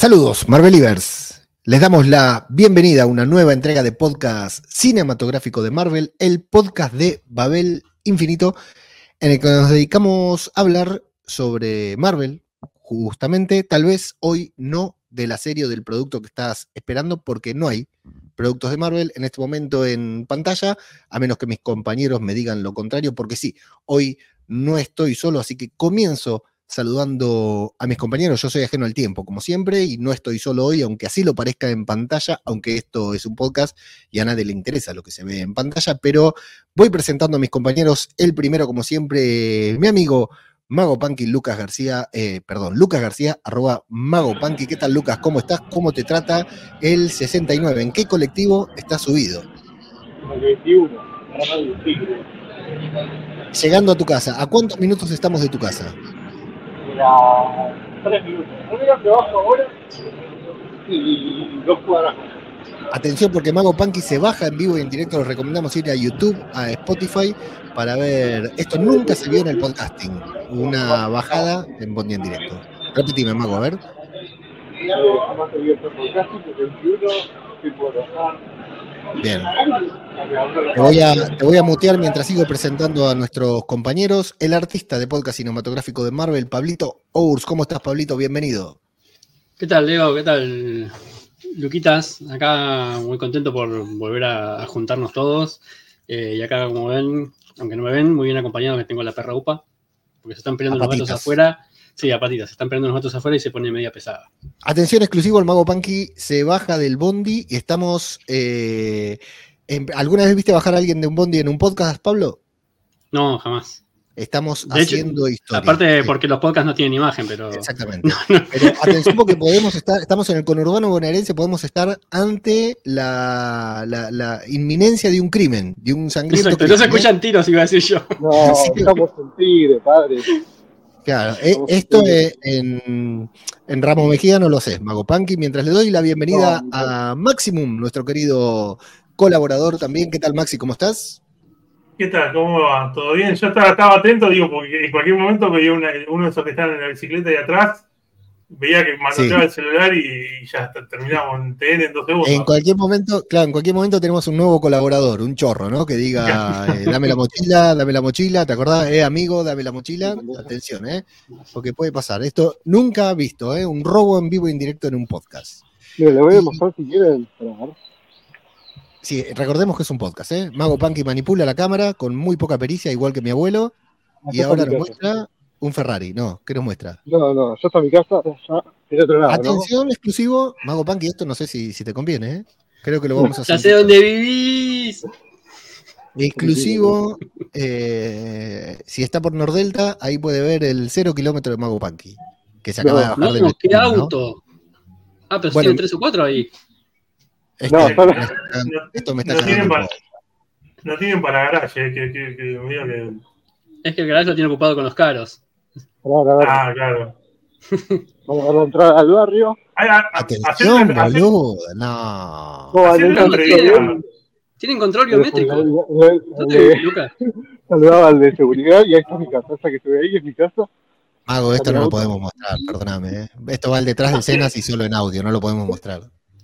Saludos, Marvelivers. Les damos la bienvenida a una nueva entrega de podcast cinematográfico de Marvel, el podcast de Babel Infinito, en el que nos dedicamos a hablar sobre Marvel, justamente, tal vez hoy no de la serie o del producto que estás esperando, porque no hay productos de Marvel en este momento en pantalla, a menos que mis compañeros me digan lo contrario, porque sí, hoy no estoy solo, así que comienzo saludando a mis compañeros. Yo soy ajeno al tiempo, como siempre, y no estoy solo hoy, aunque así lo parezca en pantalla, aunque esto es un podcast y a nadie le interesa lo que se ve en pantalla, pero voy presentando a mis compañeros. El primero, como siempre, mi amigo Mago Punky, Lucas García, eh, perdón, Lucas García, arroba Mago Punky. ¿Qué tal, Lucas? ¿Cómo estás? ¿Cómo te trata el 69? ¿En qué colectivo estás subido? El 21, Llegando a tu casa, ¿a cuántos minutos estamos de tu casa? Era 3 minutos. Un que bajo ahora y dos cuadras. Atención porque Mago Punky se baja en vivo y en directo, los recomendamos ir a YouTube, a Spotify, para ver. Esto nunca se vio en el podcasting. Una bajada en Bondi en directo. Repetime, Mago, a ver. Jamás he abierto podcasting, el 21, estoy por bajar. Bien. Te voy, a, te voy a mutear mientras sigo presentando a nuestros compañeros. El artista de podcast cinematográfico de Marvel, Pablito Ours. ¿Cómo estás, Pablito? Bienvenido. ¿Qué tal, Leo? ¿Qué tal, Luquitas? Acá muy contento por volver a, juntarnos todos. Eh, y acá, como ven, aunque no me ven, muy bien acompañado que tengo la perra UPA, porque se están peleando A los gatos afuera. Sí, a patitas, se están peleando los gatos afuera y se pone media pesada. Atención exclusivo, el Mago Punky se baja del Bondi y estamos. eh, en- ¿Alguna vez viste bajar a alguien de un Bondi en un podcast, Pablo? No, jamás. Estamos De hecho, haciendo historia. Aparte, Sí, porque los podcasts no tienen imagen, pero. Exactamente. Pero atención porque podemos estar, estamos en el conurbano bonaerense, podemos estar ante la, la- la inminencia de un crimen, de un sangriento Exacto, no se ¿eh? escuchan tiros, iba a decir yo. No, Sí. estamos en tigre, padre. Claro, eh, Estamos esto en- en, en Ramos Mejía no lo sé, Mago Punky, mientras le doy la bienvenida No, no. a Maximum, nuestro querido colaborador también. ¿Qué tal, Maxi? ¿Cómo estás? ¿Qué tal? ¿Cómo va? ¿Todo bien? Yo estaba, estaba atento, digo, porque en cualquier momento veía una- uno de esos que están en la bicicleta de atrás, veía que manoteaba Sí. el celular y, y ya terminamos en TN en dos segundos. En cualquier momento, claro, en cualquier momento tenemos un nuevo colaborador, un chorro, ¿no? Que diga, eh, dame la mochila, dame la mochila, ¿te acordás? Eh, amigo, dame la mochila. Atención, ¿eh? Porque puede pasar. Esto nunca visto, ¿eh? Un robo en vivo e indirecto en un podcast. Mira, le voy a mostrar si quieren. Sí, recordemos que es un podcast, ¿eh? Mago Punky manipula la cámara con muy poca pericia, igual que mi abuelo, y ahora nos muestra un Ferrari. No, ¿qué nos muestra? No, no, ya está mi casa, ya del otro lado, ¿no? Atención, exclusivo, Mago Punky, esto no sé si, si te conviene, ¿eh? Creo que lo vamos a Ya hacer. sé dónde vivís. Exclusivo, eh, si está por Nordelta, ahí puede ver el cero kilómetro de Mago Punky, que se acaba No, de bajar del No, qué vecino, ¿no? auto. Ah, pero Bueno. tienen tres o cuatro ahí. Esto, No, solo- me está- esto me está no, tienen para, no tienen para garaje, que, que, que, medio que- Es que el garage lo tiene ocupado con los caros. Ah, claro. vamos a entrar al barrio. Ay, a- a- Atención, hacer- hacer- boludo. No. No, entrevista. barrio. Tienen control biométrico. le- le- ¿Dónde le- vivís, Lucas? Saludaba al de seguridad y ahí está mi casa. Esa que se ve ahí es mi casa. Mago, esto no lo podemos mostrar, perdóname. ¿eh? Esto va al detrás del Cenas y solo en audio, no lo podemos mostrar.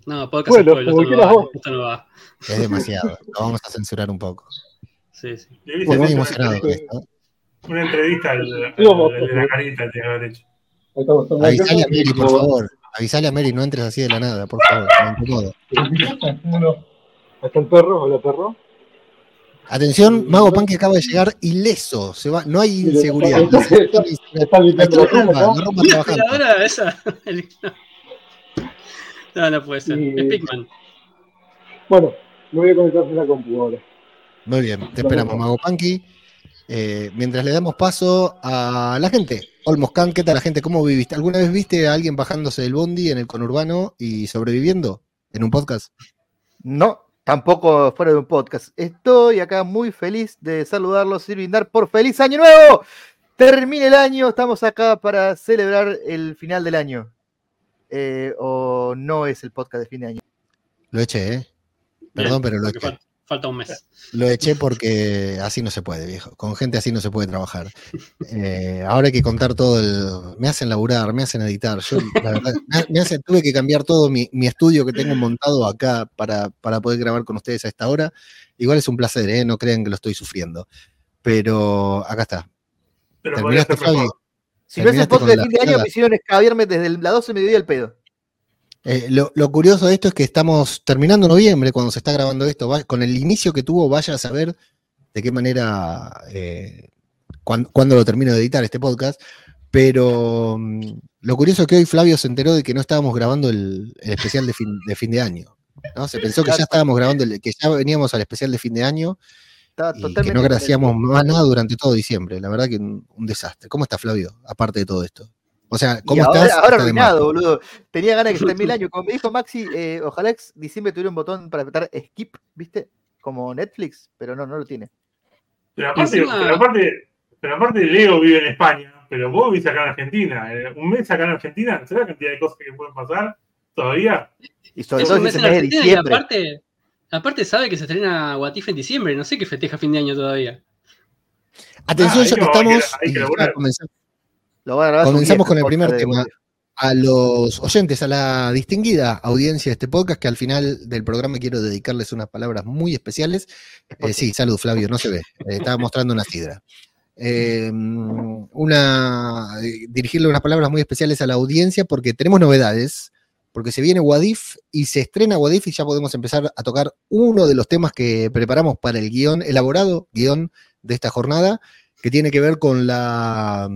No, podcast Bueno, esto no va. Esto no va. Es demasiado. Lo vamos a censurar un poco. Sí, sí. Estoy muy emocionado con esto. Una entrevista al, al- de la carita, te haber hecho. Avisale a. Mary, por favor. Avisale a Mary, no entres así de la nada, por favor. Uno. Ahí está el perro, hola perro. Atención, Mago Pan que acaba de llegar ileso. Se va, no hay inseguridad. la esa. No, no puede ser. Es Pikman. Bueno, me voy a conectar a la computadora. Muy bien, te esperamos, Mago Punky. Eh, mientras le damos paso a la gente. Olmos Khan, ¿qué tal la gente? ¿Cómo viviste? ¿Alguna vez viste a alguien bajándose del bondi en el conurbano y sobreviviendo en un podcast? No, tampoco fuera de un podcast. Estoy acá muy feliz de saludarlos y brindar por feliz año nuevo. Termine el año, estamos acá para celebrar el final del año. Eh, o no es el podcast de fin de año. Lo eché, ¿eh? Perdón, pero lo eché. Falta un mes. Lo eché porque así no se puede, viejo. Con gente así no se puede trabajar. Eh, ahora hay que contar todo el. Me hacen laburar, me hacen editar. Yo, la verdad, me hacen, tuve que cambiar todo mi, mi estudio que tengo montado acá para, para, poder grabar con ustedes a esta hora. Igual es un placer, ¿eh? no crean que lo estoy sufriendo. Pero acá está. Pero ¿Terminaste, Fabi? Si no es el podcast de fin de año, me hicieron escabiarme desde las 12 me dio el pedo. Eh, lo, lo, curioso de esto es que estamos terminando noviembre cuando se está grabando esto. Va, con el inicio que tuvo, vaya a saber de qué manera, eh, cuándo, cuando lo termino de editar este podcast. Pero um, lo curioso es que hoy Flavio se enteró de que no estábamos grabando el, el especial de fin, de fin, de año. ¿no? Se pensó que ya estábamos grabando, el, que ya veníamos al especial de fin de año. Y que no hacíamos más nada durante todo diciembre. La verdad que un, un desastre. ¿Cómo está Flavio? Aparte de todo esto. O sea, ¿cómo y estás? Ahora, ahora arruinado, boludo. Tenía ganas de que esté mil años. Como me dijo Maxi, eh, ojalá en diciembre tuviera un botón para apretar skip, ¿viste? Como Netflix, pero no, no lo tiene. Pero aparte, Encima... pero aparte, pero aparte Leo vive en España, pero vos vivís acá en Argentina. Eh, Un mes acá en Argentina, ¿sabes la cantidad de cosas que pueden pasar todavía? Y sobre todo si de diciembre. Aparte, aparte sabe que se estrena Watif en diciembre, no sé qué festeja fin de año todavía. Atención, ah, ya que estamos. Hay Comenzamos con el primer tema. A los oyentes, a la distinguida audiencia de este podcast, que al final del programa quiero dedicarles unas palabras muy especiales. Eh, sí, salud, Flavio, no se ve. Eh, estaba mostrando una sidra. Eh, una, dirigirle unas palabras muy especiales a la audiencia porque tenemos novedades, porque se viene Wadif y se estrena Wadif y ya podemos empezar a tocar uno de los temas que preparamos para el guion, elaborado guion de esta jornada, que tiene que ver con la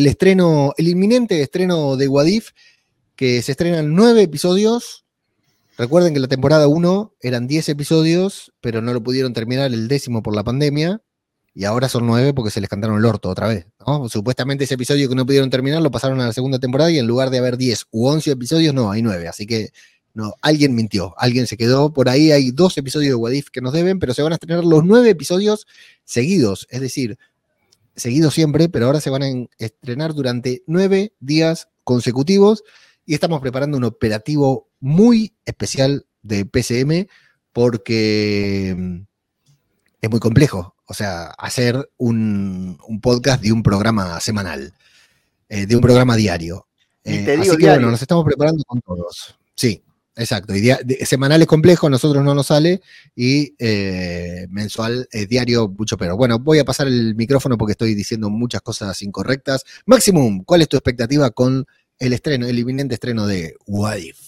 el estreno, el inminente estreno de Wadif, que se estrenan nueve episodios. Recuerden que la temporada 1 eran 10 episodios, pero no lo pudieron terminar el décimo por la pandemia. Y ahora son nueve porque se les cantaron el orto otra vez. Supuestamente ese episodio que no pudieron terminar lo pasaron a la segunda temporada y en lugar de haber 10 u 11 episodios, no, hay nueve. Así que no, alguien mintió, alguien se quedó. Por ahí hay dos episodios de Wadif que nos deben, pero se van a estrenar los nueve episodios seguidos. Es decir, seguido siempre, pero ahora se van a estrenar durante nueve días consecutivos y estamos preparando un operativo muy especial de PCM porque mm, es muy complejo. O sea, hacer un, un podcast de un programa semanal, eh, de un programa diario. Eh, así que diario. bueno, nos estamos preparando con todos. Sí, Exacto, y semanal es complejo, a nosotros no nos sale, y eh, mensual es diario mucho pero. Bueno, voy a pasar el micrófono porque estoy diciendo muchas cosas incorrectas. Maximum, ¿cuál es tu expectativa con el estreno, el inminente estreno de Wadif?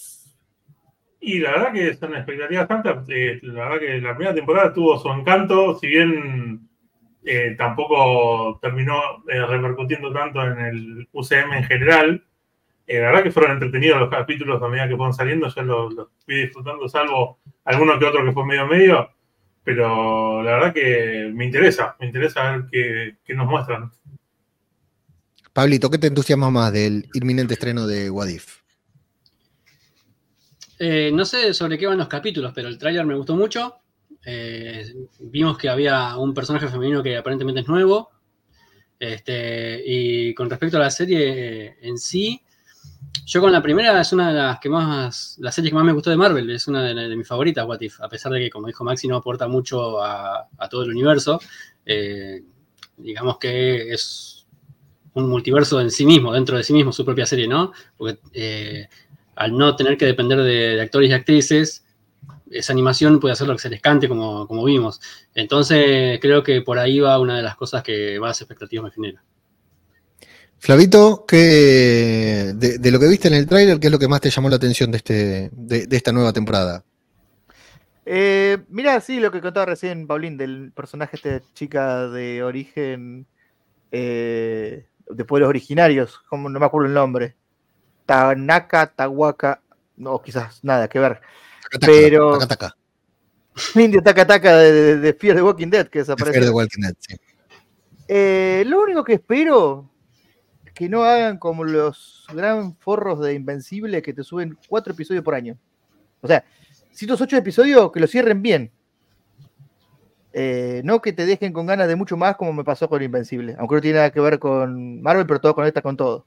Y la verdad que son expectativas tantas, eh, la verdad que la primera temporada tuvo su encanto, si bien eh, tampoco terminó eh, repercutiendo tanto en el UCM en general, eh, la verdad que fueron entretenidos los capítulos a medida que fueron saliendo, yo los, los fui disfrutando, salvo alguno que otro que fue medio medio, pero la verdad que me interesa, me interesa ver qué, qué nos muestran. Pablito, ¿qué te entusiasma más del inminente estreno de Wadif? Eh, no sé sobre qué van los capítulos, pero el tráiler me gustó mucho. Eh, vimos que había un personaje femenino que aparentemente es nuevo. Este, y con respecto a la serie en sí, yo con la primera es una de las que más, la serie que más me gustó de Marvel, es una de, mis favoritas, What a pesar de que, como dijo Maxi, no aporta mucho a, todo el universo. Eh, digamos que es un multiverso en sí mismo, dentro de sí mismo, su propia serie, ¿no? Porque eh, al no tener que depender de, de, actores y actrices, esa animación puede hacer lo que se les cante, como, como vimos. Entonces, creo que por ahí va una de las cosas que más expectativas me genera. Flavito, ¿qué, de, de, lo que viste en el tráiler, ¿qué es lo que más te llamó la atención de, este, de, de esta nueva temporada? Eh, mira, sí, lo que contaba recién Paulín, del personaje este chica de origen eh, de pueblos originarios, como no me acuerdo el nombre. Tanaka, Tawaka, no, quizás nada que ver. Taka, pero. Taka, taka. Indio Taka Taka de, de, de, Fear the Walking Dead, que desaparece. Fear the Walking Dead, sí. Eh, lo único que espero que no hagan como los gran forros de Invencible que te suben cuatro episodios por año. O sea, si estos ocho episodios, que lo cierren bien. Eh, no que te dejen con ganas de mucho más como me pasó con Invencible. Aunque no tiene nada que ver con Marvel, pero todo conecta con todo.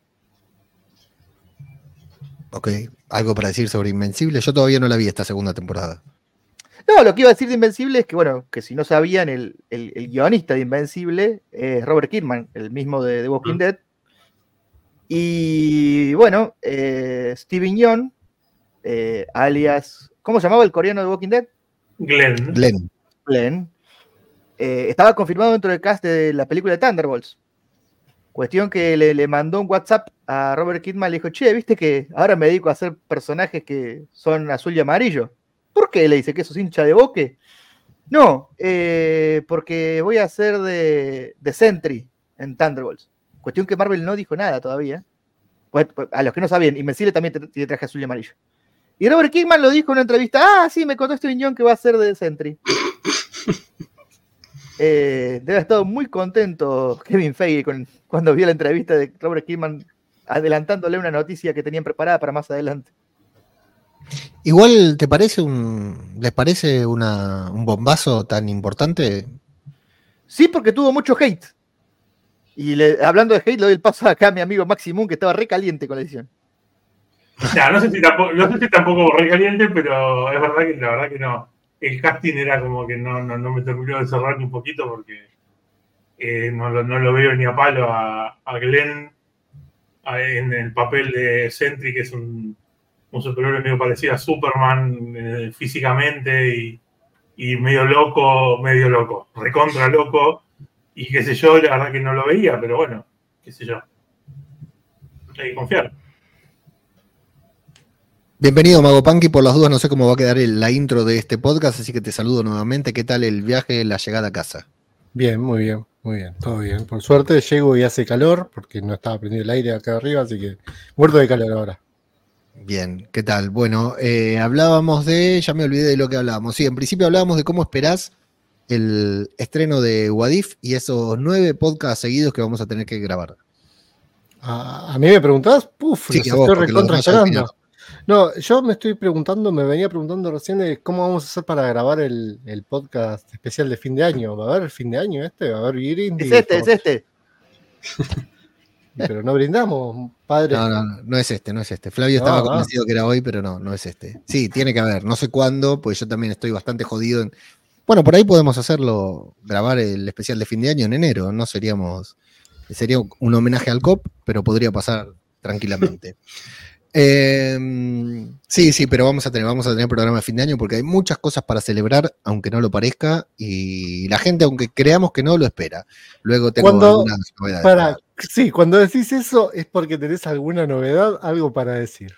Ok, algo para decir sobre Invencible. Yo todavía no la vi esta segunda temporada. No, lo que iba a decir de Invencible es que, bueno, que si no sabían, el, el- el guionista de Invencible es Robert Kidman, el mismo de The Walking Mm. Dead. Y bueno, eh, Steven Yeun, eh, alias. ¿Cómo se llamaba el coreano de Walking Dead? Glenn. Glenn. Glenn. eh, estaba confirmado dentro del cast de la película de Thunderbolts. Cuestión que le, le mandó un WhatsApp a Robert Kidman, le dijo, che, viste que ahora me dedico a hacer personajes que son azul y amarillo. ¿Por qué? Le dice que sos hincha de boque. No, eh, porque voy a hacer de, de Sentry en Thunderbolts. Cuestión que Marvel no dijo nada todavía. Pues, pues, a los que no sabían, Invencible también te- tiene traje azul y amarillo. Y Robert Kidman lo dijo en una entrevista, ah, sí, me contó este viñón que va a ser de Sentry. Eh, debe haber estado muy contento Kevin Feige con- cuando vio la entrevista de Robert Kidman adelantándole una noticia que tenían preparada para más adelante. Igual, ¿te parece un. ¿Les parece una- un bombazo tan importante? Sí, porque tuvo mucho hate. Y hablando de hate, le doy el paso acá a mi amigo Maximum, que estaba re caliente con la edición. No sé si tampoco, no sé recaliente, pero es verdad que la verdad que no. El casting era como que no, no, me terminó de cerrar ni un poquito porque eh, no, lo, veo ni a palo a, a Glenn en el papel de Sentry, que es un, un superhéroe medio parecido a Superman eh, físicamente y, y medio loco, medio loco, recontra loco. Y qué sé yo, la verdad que no lo veía, pero bueno, qué sé yo. Hay que confiar. Bienvenido, Mago Punky. Por las dudas, no sé cómo va a quedar el- la intro de este podcast, así que te saludo nuevamente. ¿Qué tal el viaje, la llegada a casa? Bien, muy bien, muy bien, todo bien. Por suerte llego y hace calor, porque no estaba prendido el aire acá arriba, así que muerto de calor ahora. Bien, ¿qué tal? Bueno, eh, hablábamos de. Ya me olvidé de lo que hablábamos. Sí, en principio hablábamos de cómo esperás el estreno de Wadif y esos nueve podcasts seguidos que vamos a tener que grabar. A, a mí me preguntabas, puf, Sí, los a vos, estoy recontra esperando. No, yo me estoy preguntando, me venía preguntando recién de cómo vamos a hacer para grabar el, el podcast especial de fin de año. ¿Va a haber el fin de año este? ¿Va a haber Brindis? Es este, es este. Pero no brindamos, padre. No, no, no, no es este, no es este. Flavio estaba no. convencido que era hoy, pero no, no es este. Sí, tiene que haber. No sé cuándo, pues yo también estoy bastante jodido. en- Bueno, por ahí podemos hacerlo, grabar el especial de fin de año en enero. No seríamos. Sería un homenaje al COP, pero podría pasar tranquilamente. Eh, sí, sí, pero vamos a tener, vamos a tener programa de fin de año porque hay muchas cosas para celebrar, aunque no lo parezca, y la gente, aunque creamos que no, lo espera. Luego tengo Cuando- algunas novedades. Para, sí, cuando decís eso es porque tenés alguna novedad, algo para decir.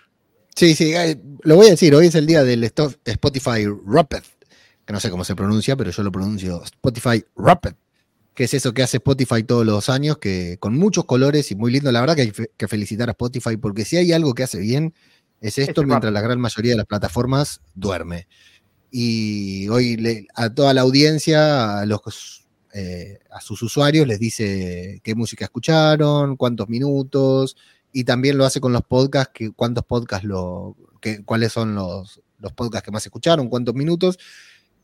Sí, sí, eh, lo voy a decir, hoy es el día del Spotify Rapid, que no sé cómo se pronuncia, pero yo lo pronuncio Spotify Rapid, que es eso que hace Spotify todos los años, que con muchos colores y muy lindo, la verdad que hay que felicitar a Spotify, porque si hay algo que hace bien, es esto, Es mientras la gran mayoría de las plataformas duerme. Y hoy le- a toda la audiencia, a los eh, a sus usuarios les dice qué música escucharon, cuántos minutos, y también lo hace con los podcasts, que, cuántos podcasts lo, que, cuáles son los, los podcasts que más escucharon, cuántos minutos,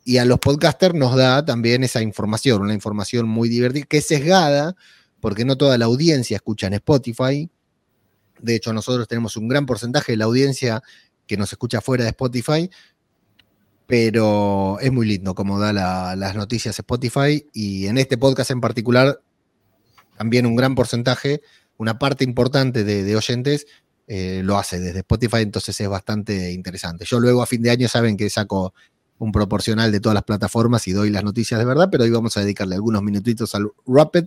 y a los podcasters nos da también esa información, una información muy divertida, que es sesgada, porque no toda la audiencia escucha en Spotify. De hecho, nosotros tenemos un gran porcentaje de la audiencia que nos escucha fuera de Spotify, pero es muy lindo como da la- las noticias Spotify y en este podcast en particular también un gran porcentaje, una parte importante de, de oyentes eh, lo hace desde Spotify, entonces es bastante interesante. Yo luego a fin de año saben que saco un proporcional de todas las plataformas y doy las noticias de verdad, pero hoy vamos a dedicarle algunos minutitos al Rapid,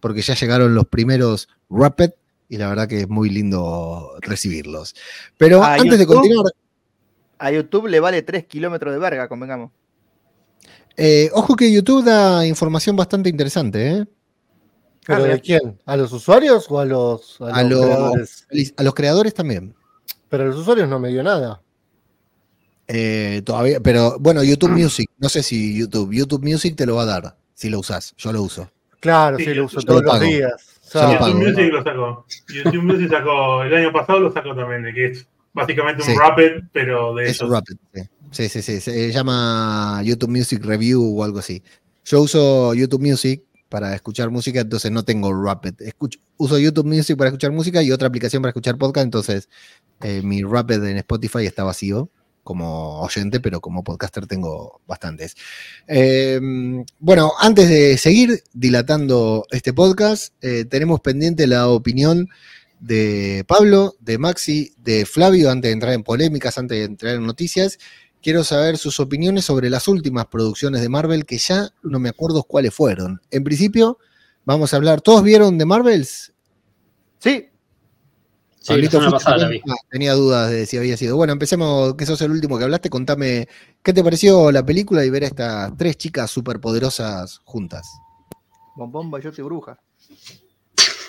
porque ya llegaron los primeros Rapid y la verdad que es muy lindo recibirlos. Pero ¿A antes de continuar, A YouTube le vale 3 kilómetros de verga, convengamos. eh, ojo que YouTube da información bastante interesante, ¿eh? ¿Pero mira. de quién? ¿A los usuarios o a los, a A los los- creadores? A los creadores también. Pero a los usuarios no me dio nada. Eh, todavía, pero bueno, YouTube Music, no sé si YouTube, YouTube Music te lo va a dar si lo usas, yo lo uso. Claro, Sí, sí, lo uso yo todos lo los días. YouTube pago. Music lo sacó. YouTube Music sacó, el año pasado lo sacó también, de que es básicamente un Sí. Rapid, pero de Es ellos. Rapid, sí. sí, sí, sí, se llama YouTube Music Review o algo así. Yo uso YouTube Music para escuchar música, entonces no tengo Rapid. Escucho, uso YouTube Music para escuchar música y otra aplicación para escuchar podcast, entonces eh, mi Rapid en Spotify está vacío, como oyente, pero como podcaster tengo bastantes. Eh, bueno, antes de seguir dilatando este podcast, eh, tenemos pendiente la opinión de Pablo, de Maxi, de Flavio, antes de entrar en polémicas, antes de entrar en noticias. Quiero saber sus opiniones sobre las últimas producciones de Marvel, que ya no me acuerdo cuáles fueron. En principio, vamos a hablar. ¿Todos vieron de Marvels? Sí, Sí, la Pablito, semana fuiste pasada la también? vi. Ah, tenía dudas de si había sido. Bueno, empecemos, que sos el último que hablaste. Contame, ¿qué te pareció la película y ver a estas tres chicas superpoderosas juntas? bombón, bayote y bruja.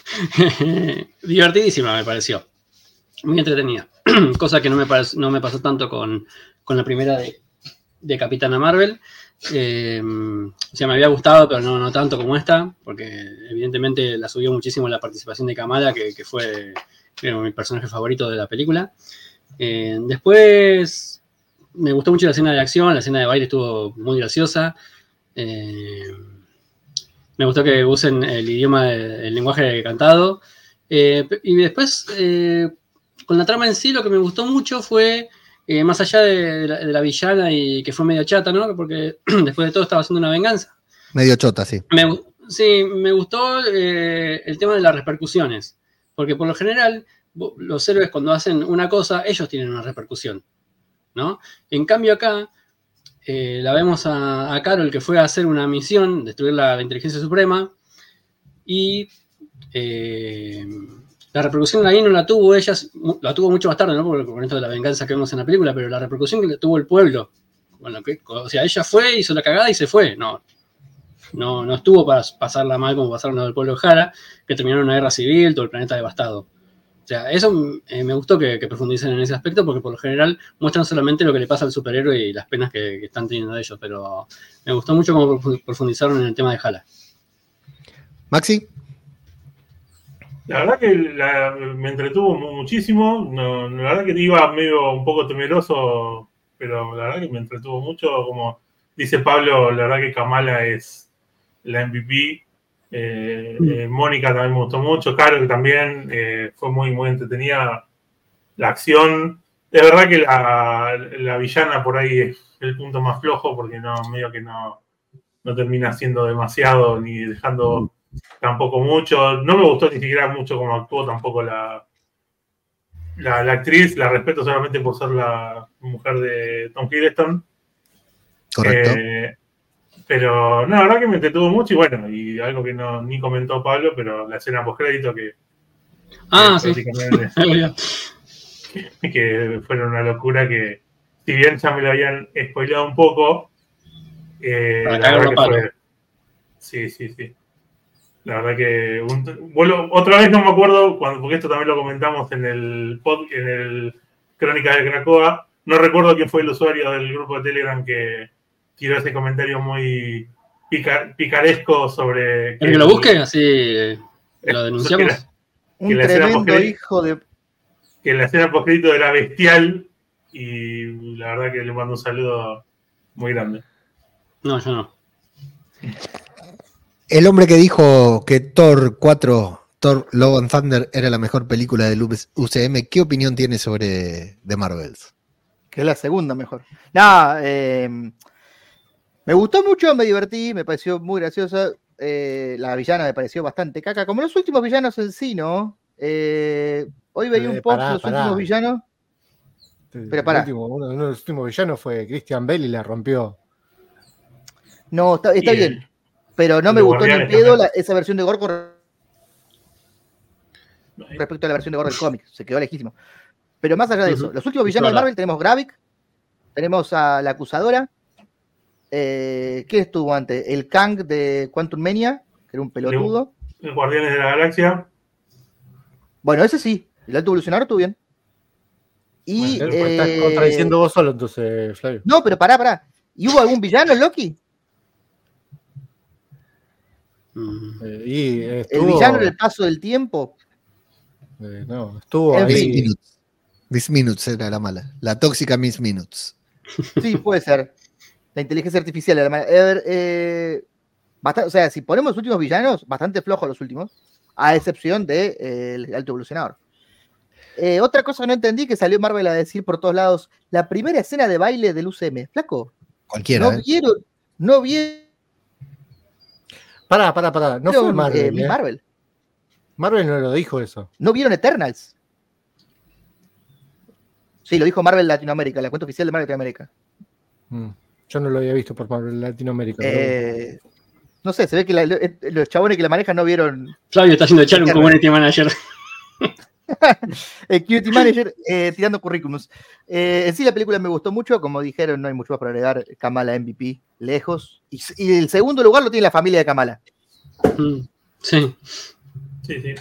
Divertidísima me pareció. Muy entretenida. Cosa que no me, pare- no me pasó tanto con, con la primera de, de Capitana Marvel. Eh, o sea, me había gustado, pero no, no tanto como esta, porque evidentemente la subió muchísimo la participación de Kamala, que, que fue mi personaje favorito de la película. Eh, después me gustó mucho la escena de acción, la escena de baile estuvo muy graciosa. Eh, me gustó que usen el idioma, el lenguaje cantado. Eh, y después, con la trama en sí, lo que me gustó mucho fue, más allá de, la, de la villana y que fue medio chata, ¿no? Porque después de todo estaba haciendo una venganza. Medio chota, sí. Me sí, me gustó el tema de las repercusiones. Porque por lo general, los héroes cuando hacen una cosa, ellos tienen una repercusión. ¿no? En cambio acá, eh, la vemos a, a Carol que fue a hacer una misión, destruir la, inteligencia suprema, y eh, la repercusión ahí no la tuvo ella, la tuvo mucho más tarde, ¿no? Porque con esto de la venganza que vemos en la película, pero la repercusión que le tuvo el pueblo. que- o sea, ella fue, hizo la cagada y se fue. No, no, no estuvo para pasarla mal como pasaron los del pueblo de Jara, que terminaron una guerra civil, todo el planeta devastado. O sea, eso eh, me gustó que, que profundicen en ese aspecto, porque por lo general muestran solamente lo que le pasa al superhéroe y las penas que, que están teniendo ellos, pero me gustó mucho cómo profu- profundizaron en el tema de Jala. Maxi, La verdad que la- me entretuvo mu- muchísimo. No, la verdad que iba medio un poco temeroso, pero la verdad que me entretuvo mucho. Como dice Pablo, la verdad que Kamala es la MVP. Eh, eh, Mónica también me gustó mucho. Caro que también eh, fue muy, muy entretenida. La acción. Es verdad que la, la villana por ahí es el punto más flojo porque no, medio que no, no termina siendo demasiado ni dejando tampoco mucho. No me gustó ni siquiera mucho como actuó tampoco la, la, la actriz. La respeto solamente por ser la mujer de Tom Hiddleston. correcto. Eh, pero no, la verdad que me entretuvo mucho y bueno, y algo que no ni comentó Pablo, pero la escena postcrédito que, Ah, que sí. que fueron una locura que, si bien ya me lo habían spoileado un poco, eh, la verdad que fue. Sí, sí, sí. La verdad que. un- vuelvo- otra vez no me acuerdo, cuando, porque esto también lo comentamos en el pod, en el Crónica de Cracoa. No recuerdo quién fue el usuario del grupo de Telegram que tiró ese comentario muy pica- picaresco sobre. ¿El que lo busque? Así eh, lo que denunciamos. la- Un Que la tremendo hijo de. que la escena postcrédito era bestial y la verdad que le mando un saludo muy grande. No, yo no. El hombre que dijo que Thor 4, Thor Love and Thunder era la mejor película del UCM, ¿qué opinión tiene sobre The Marvels? que es la segunda mejor. Nada, eh, me gustó mucho, me divertí, me pareció muy graciosa. eh, la villana me pareció bastante caca, como los últimos villanos en sí, ¿no? Eh, hoy veía Eh, un de los pará. últimos villanos. El pará. último- uno, uno de los últimos villanos fue Christian Bale y la rompió. No, está, está el- bien, pero no me gustó ni pedo la- esa versión de Gore con respecto a la versión de Gore del cómic, se quedó lejísimo. Pero más allá de eso, los últimos villanos de. Marvel tenemos Gravik, tenemos a la acusadora. Eh, ¿Quién estuvo antes? El Kang de Quantum Mania, que era un pelotudo. El Guardianes de la Galaxia. Bueno, ese sí, el alto evolucionador estuvo bien. Y. Bueno, estás eh, contradiciendo vos solo entonces, Flavio. No, pero pará, pará. ¿Y hubo algún villano en Loki? Mm. Eh, y El villano en el paso del tiempo. eh, no, estuvo En ahí. Miss. Minutes. Miss Minutes era la mala. La tóxica Miss Minutes. Sí, puede ser. La inteligencia artificial. era mala. A ver, eh, basta- o sea, si ponemos los últimos villanos, bastante flojos los últimos, a excepción del de, eh, el alto evolucionador. Eh, otra cosa que no entendí que salió Marvel a decir por todos lados, la primera escena de baile del UCM. Flaco, Cualquiera. ¿no ¿eh? vieron? ¿No vieron Pará, pará, pará. No fue eh, Marvel. ¿eh? Marvel? Marvel no lo dijo eso. ¿No vieron Eternals? Sí, lo dijo Marvel Latinoamérica, la cuenta oficial de Marvel Latinoamérica. Mm. Yo no lo había visto por Latinoamérica. pero. Eh, no sé, se ve que la- lo- los chabones que la manejan no vieron Flavio está haciendo echar un community manager. el Cutie Manager eh, tirando currículums. Eh, en sí, la película me gustó mucho. Como dijeron, no hay mucho más para agregar. Kamala MVP, lejos. Y, y el segundo lugar lo tiene la familia de Kamala. Mm, Sí. Sí, sí.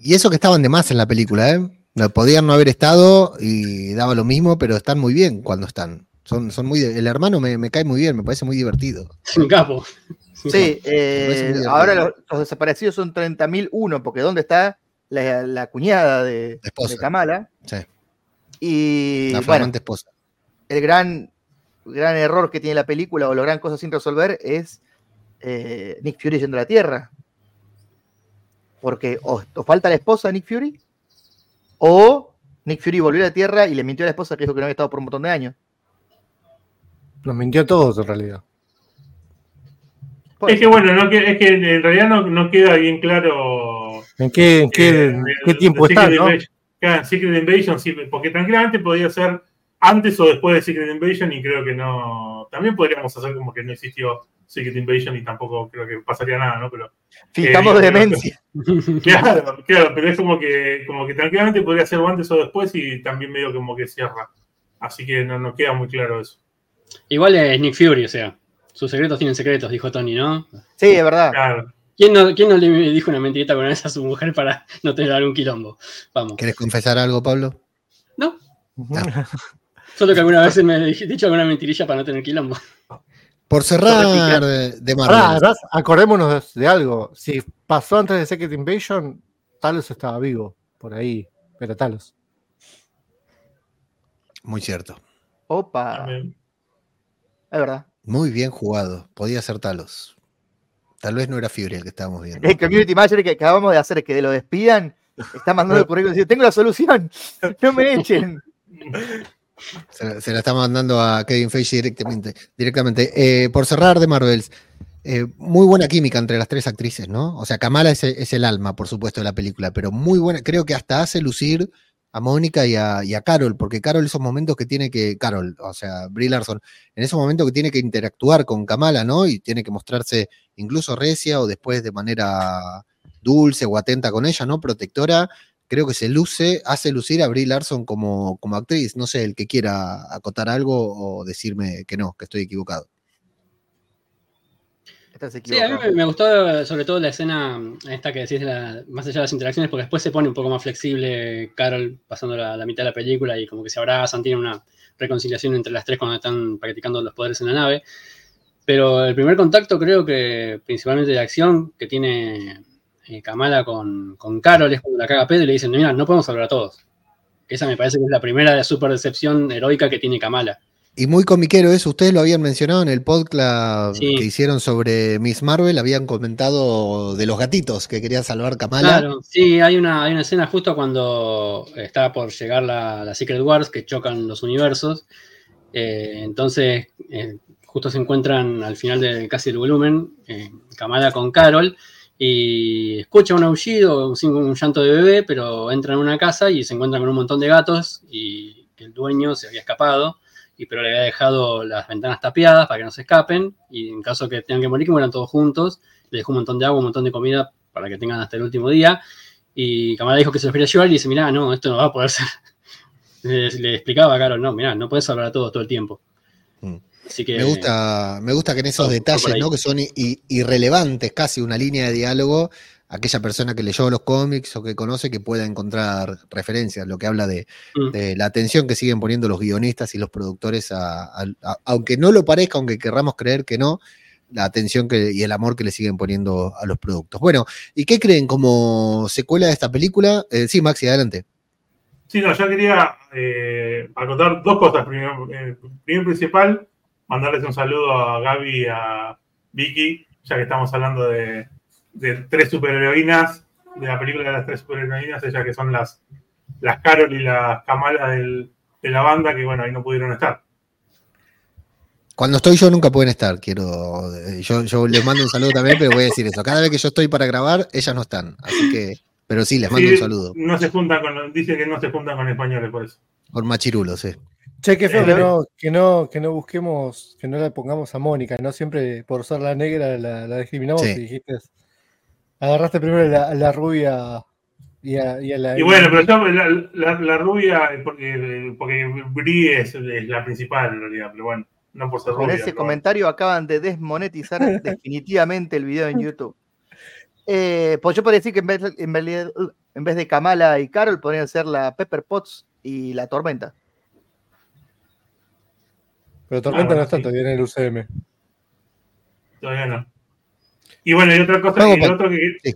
Y eso que estaban de más en la película, ¿eh? No, Podían no haber estado y daba lo mismo, pero están muy bien cuando están. Son, son muy, el hermano me, me cae muy bien, me parece muy divertido. Un capo. Sí, eh, ahora los, los desaparecidos son 30.001, porque ¿dónde está la, la cuñada de, La esposa. de Kamala? Sí, Y la bueno, esposa. el gran, gran error que tiene la película o la gran cosa sin resolver es eh, Nick Fury yendo a la Tierra. Porque o, o falta la esposa de Nick Fury, o Nick Fury volvió a la Tierra y le mintió a la esposa que dijo que no había estado por un montón de años. Nos mintió a todos en realidad. Es que bueno, no, es que en realidad no, no queda bien claro ¿En qué, en qué, Eh, en qué tiempo está, no? Invasion. Claro, Secret Invasion, sí, porque tranquilamente podría ser antes o después de Secret Invasion y creo que no. También podríamos hacer como que no existió Secret Invasion y tampoco creo que pasaría nada, ¿no? Pero Fijamos eh, demencia. claro, claro, pero es como que, como que tranquilamente podría ser o antes o después y también medio como que cierra. Así que no nos queda muy claro eso. Igual es Nick Fury, o sea. Sus secretos tienen secretos, dijo Tony, ¿no? Sí, es verdad. Claro. ¿Quién no, quién no le dijo una mentirita con esa a su mujer para no tener algún quilombo? Vamos. ¿Querés confesar algo, Pablo? No, solo que alguna vez me he dicho alguna mentirilla para no tener quilombo. Por cerrar de, de Marvel. acordémonos de algo. Si pasó antes de Secret Invasion, Talos estaba vivo por ahí. Pero Talos. Muy cierto. Opa. Es verdad. Muy bien jugado. Podía ser Talos. Tal vez no era Fury el que estábamos viendo. El community manager que acabamos de hacer que lo despidan está mandando el currículum diciendo, tengo la solución, no me echen. Se, la- se la está mandando a Kevin Feige directamente. directamente. Eh, por cerrar de Marvels, eh, muy buena química entre las tres actrices, ¿no? O sea, Kamala es el alma, por supuesto, de la película, pero muy buena. Creo que hasta hace lucir a Mónica y a, y a Carol, porque Carol esos momentos que tiene que, Carol, o sea, Brie Larson, en esos momentos que tiene que interactuar con Kamala, ¿no? Y tiene que mostrarse incluso recia o después de manera dulce o atenta con ella, ¿no? Protectora, creo que se luce, hace lucir a Brie Larson como, como actriz. No sé, el que quiera acotar algo o decirme que no, que estoy equivocado. Estás Sí, a mí me, gustó sobre todo la escena esta que decís, de la- más allá de las interacciones, porque después se pone un poco más flexible Carol pasando la, la mitad de la película y como que se abrazan, tiene una reconciliación entre las tres cuando están practicando los poderes en la nave. Pero el primer contacto creo que principalmente de acción que tiene eh, Kamala con, con Carol es cuando la caga Pedro y le dicen, mira, no podemos hablar a todos. Esa me parece que es la primera de super decepción heroica que tiene Kamala. Y muy comiquero eso, ustedes lo habían mencionado en el podcast Sí. que hicieron sobre Miss Marvel, habían comentado de los gatitos que querían salvar Kamala. Claro, sí, hay una, hay una escena justo cuando está por llegar la, la Secret Wars que chocan los universos. Eh, entonces, eh, justo se encuentran al final de casi el volumen, eh, Kamala con Carol, y escucha un aullido, un, un llanto de bebé, pero entra en una casa y se encuentran con un montón de gatos y que el dueño se había escapado, y pero le había dejado las ventanas tapiadas para que no se escapen, y en caso que tengan que morir, que mueran todos juntos, le dejó un montón de agua, un montón de comida para que tengan hasta el último día. Y Kamala dijo que se los quería llevar y dice, mirá, no, esto no va a poder ser. Le, le explicaba a Carol, no, mirá, no puedes hablar a todos todo el tiempo. Mm. Así que Me gusta, me gusta que en esos detalles. ¿no? Que son irrelevantes, casi una línea de diálogo, aquella persona que leyó los cómics o que conoce que pueda encontrar referencias, lo que habla de, Mm. de la atención que siguen poniendo los guionistas y los productores, a, a- a- aunque no lo parezca, aunque querramos creer que no, la atención que, y el amor que le siguen poniendo a los productos. Bueno, ¿y qué creen como secuela de esta película? Eh, sí, Maxi, adelante. Sí, no, yo quería eh, acotar dos cosas. Primero, eh, primero principal, mandarles un saludo a Gaby y a Vicky, ya que estamos hablando de, de tres superheroínas, de la película de las tres superheroínas, ellas que son las las Carol y las Kamala del- de la banda, que bueno, ahí no pudieron estar. Cuando estoy yo nunca pueden estar. Quiero, eh, yo, yo les mando un saludo también, pero voy a decir eso. Cada vez que yo estoy para grabar, ellas no están. Así que, pero sí, les mando Sí, un saludo. No se juntan con, dicen que no se juntan con españoles por eso. Con machirulo, sí. Che, qué feo Eh, que no, que no, que no busquemos, que no le pongamos a Mónica, no siempre por ser la negra la, la discriminamos Sí. y dijiste, agarraste primero la, rubia y a, y a la... Y bueno, pero yo, la, la- la rubia, porque, porque Brie es, es la principal en realidad, pero bueno, no por ser Con rubia. ese pero- comentario acaban de desmonetizar definitivamente el video en YouTube. Eh, pues yo podría decir que en vez, en vez de Kamala y Carol podrían ser la Pepper Potts y la Tormenta. Pero Tormenta Ah, no está sí. todavía en el UCM. Todavía no. Y bueno, y otra cosa, y el otro que, sí.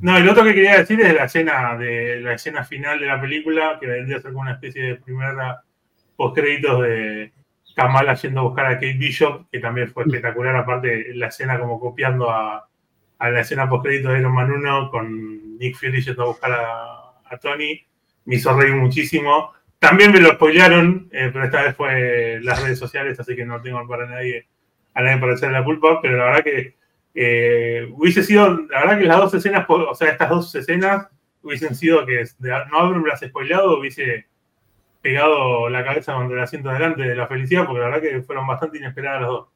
no, el otro que quería decir es la escena de la escena final de la película, que vendría a ser como una especie de primera postcréditos de Kamala yendo a buscar a Kate Bishop, que también fue espectacular, aparte la escena como copiando a, a la escena postcréditos de Iron Man 1 con Nick Fury yendo a buscar a, a Tony, me hizo reír muchísimo. También me lo spoilearon, eh, pero esta vez fue las redes sociales, así que no tengo para nadie, a nadie para echarle la culpa, pero la verdad que eh, hubiese sido, la verdad que las dos escenas, o sea, estas dos escenas hubiesen sido que no haberme las spoileado hubiese pegado la cabeza contra el asiento delante de la felicidad, porque la verdad que fueron bastante inesperadas las dos.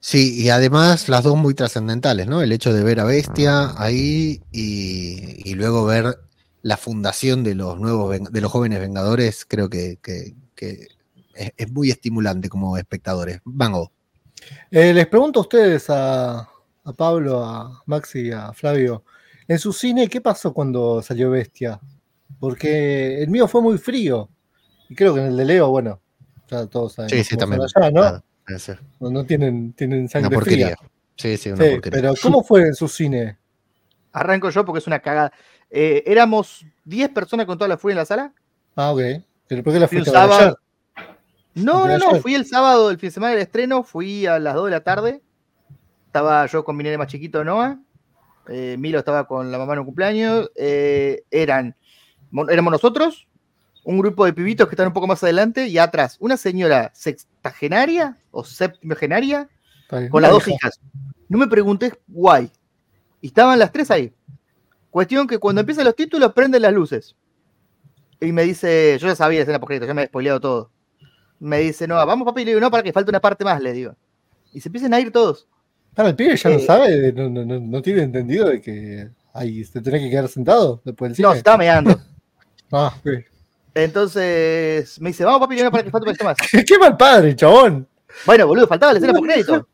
Sí, y además las dos muy trascendentales, ¿no? El hecho de ver a Bestia ahí y, luego ver la fundación de los nuevos de los jóvenes Vengadores, creo que, es, muy estimulante como espectadores. Vango. Eh, les pregunto a ustedes, a, a Pablo, a Maxi, a Flavio, en su cine, ¿qué pasó cuando salió Bestia? Porque el mío fue muy frío. Y creo que en el de Leo, bueno, ya todos saben. Sí, sí, también. allá, ¿no? No, no tienen, tienen Una sangre porquería. fría. Sí, sí, una Sí, porquería. pero ¿cómo fue en su cine? Arranco yo porque es una cagada. Eh, éramos 10 personas con toda la furia en la sala. Ah, ok. ¿Pero por qué la fuiste a. No, ¿De no, no. Fui el sábado, el fin de semana del estreno. Fui a las 2 de la tarde. Estaba yo con mi nene más chiquito, Noah. Eh, Milo estaba con la mamá en un cumpleaños. Eh, eran, éramos nosotros, un grupo de pibitos que están un poco más adelante y atrás una señora sextagenaria o bien. con las dos hija. hijas. No me pregunté guay. Y estaban las tres ahí. Cuestión que cuando empiezan los títulos prenden las luces. Y me dice, yo ya sabía la escena por ya me había spoileado todo. Me dice, no, vamos papi, le digo, no, para que falta una parte más, le digo. Y se empiezan a ir todos. Para, el pibe ya no Eh, sabe, no, no, no, no tiene entendido de que ahí te tenés que quedar sentado después del No, se cine. estaba meando. Ah, ok. Entonces me dice, vamos papi, y le digo, no, para que falta un poquito más. Qué mal padre, chabón. Bueno, boludo, faltaba la escena por crédito.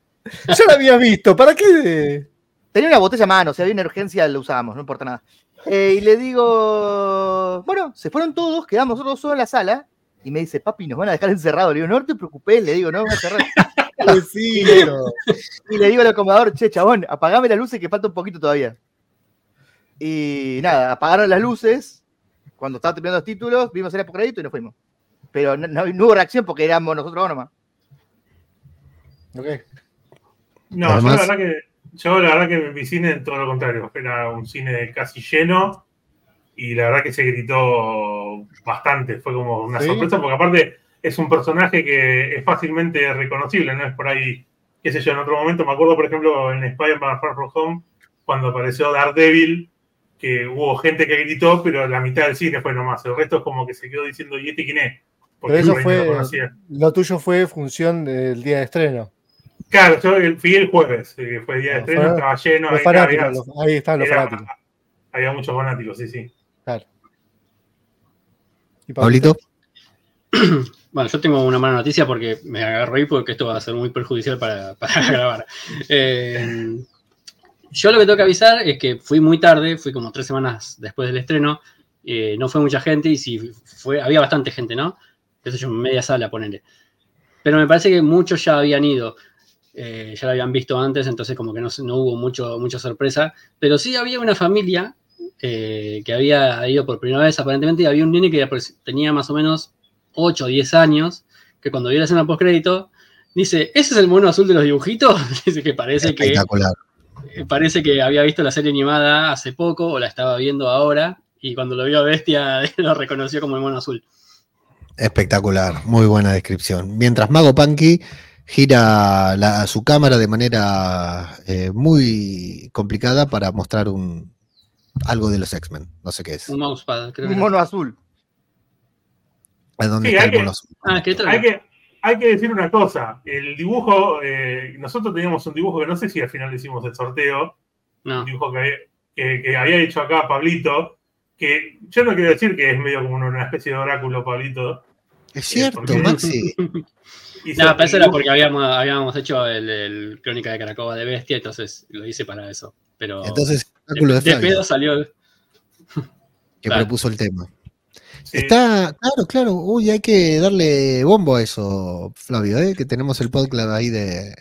Ya la había visto, ¿para qué? Tenía una botella a mano, si había una urgencia, la usábamos, no importa nada. Eh, y le digo, bueno, se fueron todos, quedamos nosotros solos en la sala. Y me dice, papi, nos van a dejar encerrados. Le digo, no te preocupes, le digo, no, van a cerrar. Sí, Y le digo al acomodador, che, chabón, apagame las luces que falta un poquito todavía. Y nada, apagaron las luces. Cuando estaba terminando los títulos, vimos el crédito y nos fuimos. Pero no, no- no hubo reacción porque éramos nosotros dos nomás. Ok. No, Además- yo la verdad que yo la verdad que mi cine todo lo contrario, era un cine casi lleno y la verdad que se gritó bastante, fue como una Sí. sorpresa porque aparte es un personaje que es fácilmente reconocible, no es por ahí, qué sé yo, en otro momento me acuerdo por ejemplo en Spider-Man Far From Home cuando apareció Daredevil que hubo gente que gritó, pero la mitad del cine fue nomás, el resto es como que se quedó diciendo, ¿y este quién es? Pero eso ahí no fue, lo conocía. lo tuyo fue función del día de estreno. Claro, yo el- fui el jueves, eh, fue día de estreno, fue- estaba lleno, Los ahí fanáticos, había- los- ahí están los era- fanáticos. Había muchos fanáticos, sí, sí. Claro. ¿Y Pablito. Bueno, yo tengo una mala noticia porque me agarro ahí porque esto va a ser muy perjudicial para, para grabar. Eh, yo lo que tengo que avisar es que fui muy tarde, fui como tres semanas después del estreno, eh, no fue mucha gente y si fue, había bastante gente, ¿no? Eso yo, media sala, ponele. Pero me parece que muchos ya habían ido, eh, ya lo habían visto antes, entonces como que no, no hubo mucho, mucha sorpresa. Pero sí había una familia eh, que había ido por primera vez aparentemente y había un nene que tenía más o menos 8 o 10 años, que cuando vio la escena post crédito, dice, ¿ese es el mono azul de los dibujitos? dice que parece que, Espectacular. parece que había visto la serie animada hace poco o la estaba viendo ahora y cuando lo vio a Bestia lo reconoció como el mono azul. Espectacular, muy buena descripción. Mientras Mago Punky gira la- su cámara de manera eh, muy complicada para mostrar un algo de los X-Men. No sé qué es. Un mousepad, creo Un mono azul. ¿A dónde Sí, está hay el que- mono azul? Ah, Hay que, hay que decir una cosa. El dibujo, eh, nosotros teníamos un dibujo que no sé si al final hicimos el sorteo, No. un dibujo que había, que, que había hecho acá Pablito, que yo no quiero decir que es medio como una especie de oráculo, Pablito. Es cierto, porque- Maxi. No, pero eso era porque habíamos, habíamos hecho el, el Crónica de Caracoba de Bestia, entonces lo hice para eso. Pero Entonces, de, de pedo salió. que claro. propuso el tema. sí. Está, claro, claro. Uy, hay que darle bombo a eso, Flavio, ¿eh? que tenemos el podcast ahí de,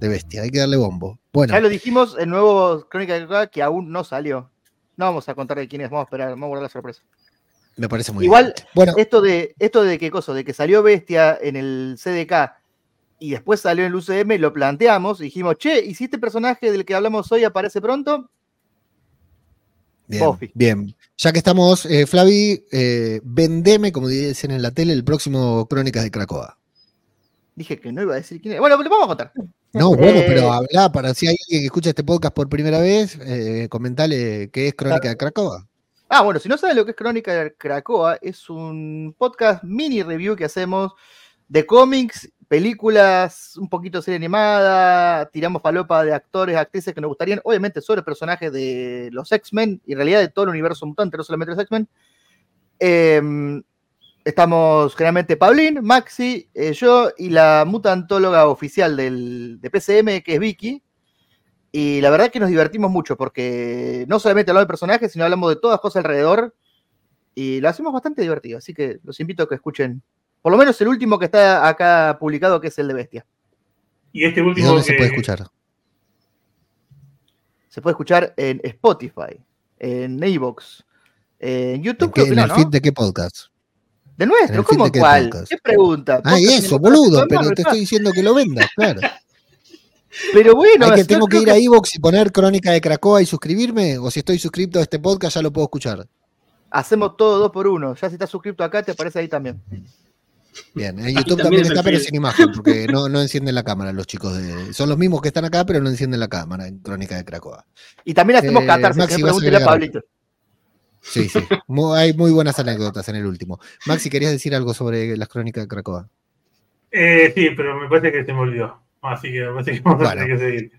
de Bestia. Hay que darle bombo. Bueno, Ya lo dijimos, el nuevo Crónica de Caracoa que aún no salió. No vamos a contar de quién es, vamos a esperar, vamos a guardar la sorpresa. me parece muy Igual, bien. Bueno, esto de, esto de qué cosa, de que salió Bestia en el CDK y después salió en el UCM, lo planteamos y dijimos, che, ¿y si este personaje del que hablamos hoy aparece pronto? Bien, Buffy. bien. Ya que estamos, eh, Flavi, eh, vendeme, como dicen en la tele, el próximo Crónicas de Cracoa. Dije que no iba a decir quién es. Bueno, le vamos a contar. No, bueno, Eh, pero habla para si hay alguien que escucha este podcast por primera vez, eh, comentale qué es Crónica de Cracoa. Ah, bueno, si no saben lo que es Crónica de Cracoa, es un podcast mini review que hacemos de cómics, películas, un poquito serie animada, tiramos falopa de actores, actrices que nos gustarían, obviamente sobre personajes de los X-Men y en realidad de todo el universo mutante, no solamente los X-Men. Em, estamos generalmente Pablín, Maxi, eh, yo y la mutantóloga oficial del, de PCM, que es Vicky. Y la verdad que nos divertimos mucho porque no solamente hablamos de personajes, sino hablamos de todas las cosas alrededor. Y lo hacemos bastante divertido. Así que los invito a que escuchen. Por lo menos el último que está acá publicado, que es el de Bestia. Y este ¿Y último dónde se puede escuchar? Se puede escuchar en Spotify, en Evox, en YouTube. ¿En, qué- creo que en no, el ¿no? feed de qué podcast? De nuestro, ¿cómo de qué cuál? podcast? ¿Qué pregunta? Ah, y eso, boludo, pero te estoy diciendo que lo vendas, claro. Pero bueno, Hay que, tengo que ir a Evox y poner Crónica de Cracoa y suscribirme, o si estoy suscrito a este podcast ya lo puedo escuchar. Hacemos todo dos por uno. Ya si estás suscrito acá, te aparece ahí también. Bien, en YouTube también está, pero sin imagen, porque no, no encienden la cámara los chicos de. Son los mismos que están acá, pero no encienden la cámara en Crónica de Cracoa. Y también hacemos Eh, catarsis. A pregúntele a Pablito. Sí, sí. Hay muy buenas anécdotas en el último. Maxi, ¿querías decir algo sobre las Crónicas de Cracoa? Eh, sí, pero me parece que se me olvidó. Así que me parece que vamos a Bueno. tener que seguir.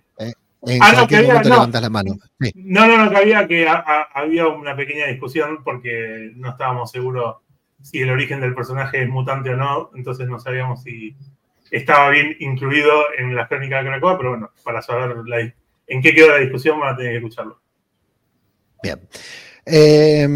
En Ah, no, que había- no. levantas la mano. Sí. No, no, no, que había, que a- a- había una pequeña discusión porque no estábamos seguros si el origen del personaje es mutante o no, entonces no sabíamos si estaba bien incluido en las crónicas de Cracoa, pero bueno, para saber la- en qué quedó la discusión van a tener que escucharlo. Bien. Eh,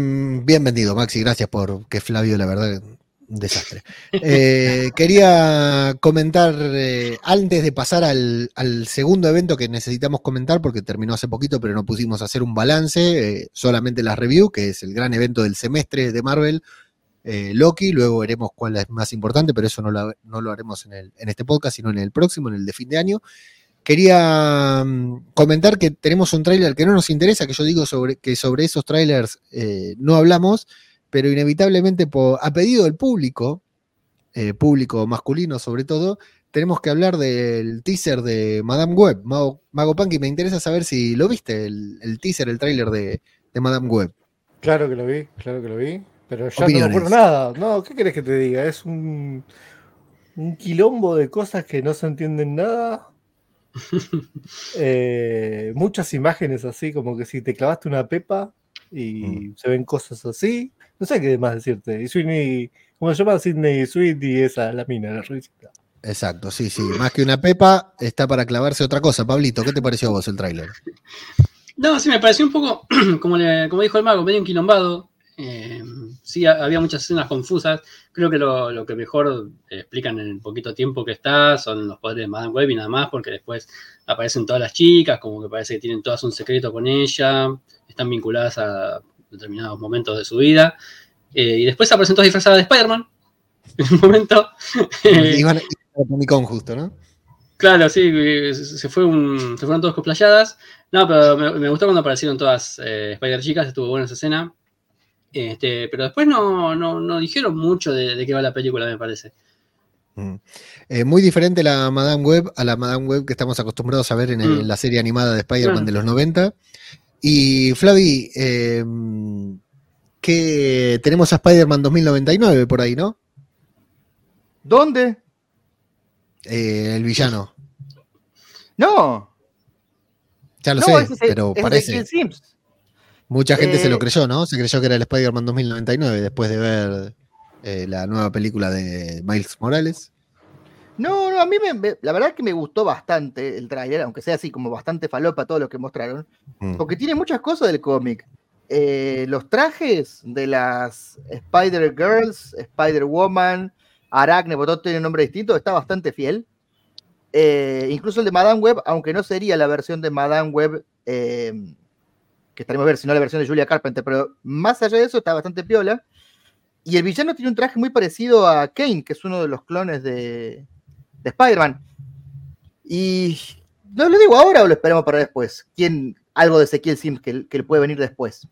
bienvenido, Maxi. Gracias por que Flavio, la verdad, un desastre. Eh, quería comentar, eh, antes de pasar al, al segundo evento que necesitamos comentar, porque terminó hace poquito, pero no pusimos hacer un balance, eh, solamente las review, que es el gran evento del semestre de Marvel. Eh, Loki, luego veremos cuál es más importante, pero eso no lo, no lo haremos en, el- en este podcast, sino en el próximo, en el de fin de año. Quería mm, comentar que tenemos un tráiler que no nos interesa, que yo digo sobre, que sobre esos trailers eh, no hablamos, pero inevitablemente por, a pedido del público, eh, público masculino sobre todo, tenemos que hablar del teaser de Madame Web, Mago, Mago. Me interesa saber si lo viste, el, el teaser, el tráiler de, de Madame Web. Claro que lo vi, claro que lo vi. Pero ya no Opiniones. me acuerdo nada. No, ¿qué querés que te diga? Es un, un quilombo de cosas que no se entienden nada. Eh, muchas imágenes así, como que si te clavaste una pepa y se ven cosas así. No sé qué más decirte. Y Sweeney, ¿cómo se llama? Sidney Sweet y esa, la mina, la rubicita. Exacto, sí, sí. Más que una pepa, está para clavarse otra cosa. Pablito, ¿qué te pareció a vos el tráiler? No, sí, me pareció un poco, como, le- como dijo el mago, medio enquilombado. Eh, sí, ha- había muchas escenas confusas. Creo que lo, lo que mejor eh, explican en el poquito tiempo que está son los poderes de Madame Web y nada más, porque después aparecen todas las chicas, como que parece que tienen todas un secreto con ella, están vinculadas a determinados momentos de su vida. Eh, y después aparecen todas disfrazadas de Spider-Man. En un momento. Eh, Iban iban a Comic Con justo, ¿no? Claro, sí, eh, se fue un, se fueron todos cosplayadas. No, pero me, me gustó cuando aparecieron todas eh, Spider chicas, estuvo buena esa escena. Este, pero después no, no, no dijeron mucho de, de qué va la película, me parece. Mm. Eh, muy diferente la Madame Web a la Madame Web que estamos acostumbrados a ver en, el- Mm. en la serie animada de Spider-Man Claro. de los 90. Y Flavi, eh, que tenemos a Spider-Man 2099 por ahí, ¿no? ¿Dónde? Eh, el villano. No. Ya lo no, sé, ese es pero es parece. Mucha gente se Eh, lo creyó, ¿no? Se creyó que era el Spider-Man 2099 después de ver eh, la nueva película de Miles Morales. No, no, a mí me, me- la verdad que me gustó bastante el tráiler, aunque sea así como bastante falopa todo lo que mostraron, Mm. porque tiene muchas cosas del cómic. Eh, los trajes de las Spider Girls, Spider Woman, Aracne, porque todo tiene un nombre distinto, está bastante fiel. Eh, incluso el de Madame Web, aunque no sería la versión de Madame Web eh, que estaremos a ver, sino la versión de Julia Carpenter, pero más allá de eso está bastante piola. Y el villano tiene un traje muy parecido a Kane, que es uno de los clones de, de Spider-Man. Y no lo digo ahora o lo esperamos para después. ¿Quién, algo de Ezequiel Sims que, que le puede venir después?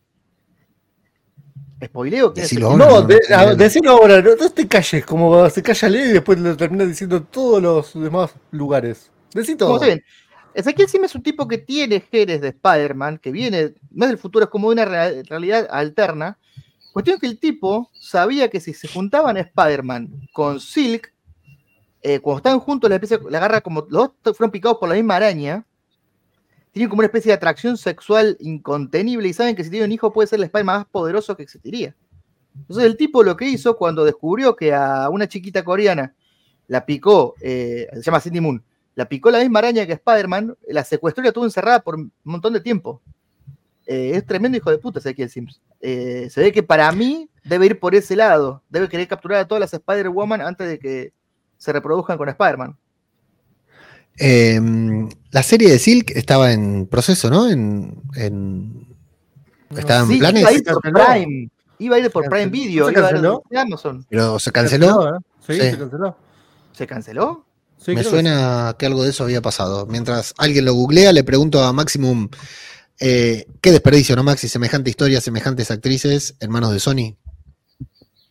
¿Spoileo? ¿Quién es Decilo ahora. No, no, de- no, no. decilo ahora, no, no te calles, como se calla Leo y después lo termina diciendo todos los demás lugares. Decí todo. ¿Cómo está bien? Ezequiel Sim es un tipo que tiene genes de Spider-Man, que viene, no del futuro, es como de una rea- realidad alterna. Cuestión que el tipo sabía que si se juntaban Spider-Man con Silk, eh, cuando están juntos, la, especie, la agarra como los dos fueron picados por la misma araña, tienen como una especie de atracción sexual incontenible y saben que si tienen un hijo puede ser el Spider-Man más poderoso que existiría. Entonces el tipo lo que hizo cuando descubrió que a una chiquita coreana la picó, eh, se llama Cindy Moon, la picó la misma araña que Spider-Man, la secuestró y la tuvo encerrada por un montón de tiempo. Eh, es tremendo hijo de puta Ezequiel Sims. Eh, se ve que para mí debe ir por ese lado. Debe querer capturar a todas las Spider-Woman antes de que se reproduzcan con Spider-Man. Eh, la serie de Silk estaba en proceso, ¿no? En, en- estaba en planes, iba a ir por ¿Se? Prime. Iba a ir por Prime ¿Se Video. canceló? Iba a ir de Amazon. pero se canceló. ¿eh? Sí, Sí. se canceló. ¿Se canceló? Sí, Me que suena que algo de eso había pasado. Mientras alguien lo googlea, le pregunto a Maximum, eh, qué desperdicio, ¿no, Maxi? Semejante historia, semejantes actrices en manos de Sony.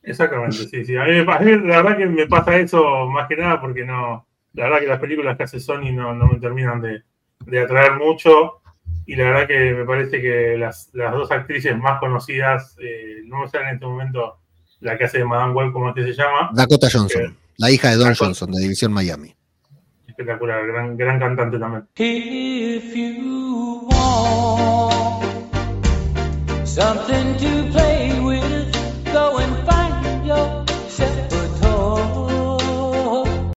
Exactamente, sí, sí. A mí, me- a mí la verdad que me pasa eso más que nada porque no. La verdad que las películas que hace Sony no, no me terminan de, de atraer mucho. Y la verdad que me parece que las, las dos actrices más conocidas, eh, no me sale en este momento la que hace de Madame Web, como es que se llama. Dakota Johnson, la hija de Don Dakota. Johnson, de División Miami. Espectacular, gran, gran cantante también. If you want something to play with, go and find yourself a toy.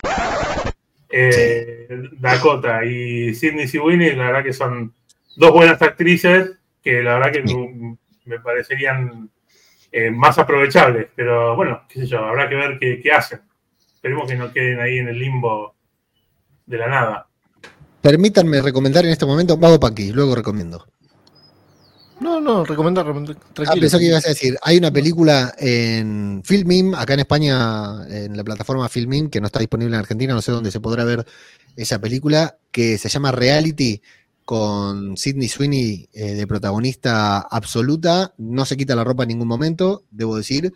Eh, Dakota y Sidney Sweeney, la verdad que son dos buenas actrices que la verdad que me, me parecerían eh, más aprovechables. Pero bueno, qué sé yo, habrá que ver qué, qué hacen. Esperemos que no queden ahí en el limbo de la nada. Permítanme recomendar en este momento, vamos para aquí, luego recomiendo. No, no, recomendar, Ah, tranquilo. pensé que ibas a decir, hay una película en Filmim, acá en España, en la plataforma Filmim, que no está disponible en Argentina, no sé dónde se podrá ver esa película, que se llama Reality, con Sidney Sweeney eh, de protagonista absoluta, no se quita la ropa en ningún momento, debo decir,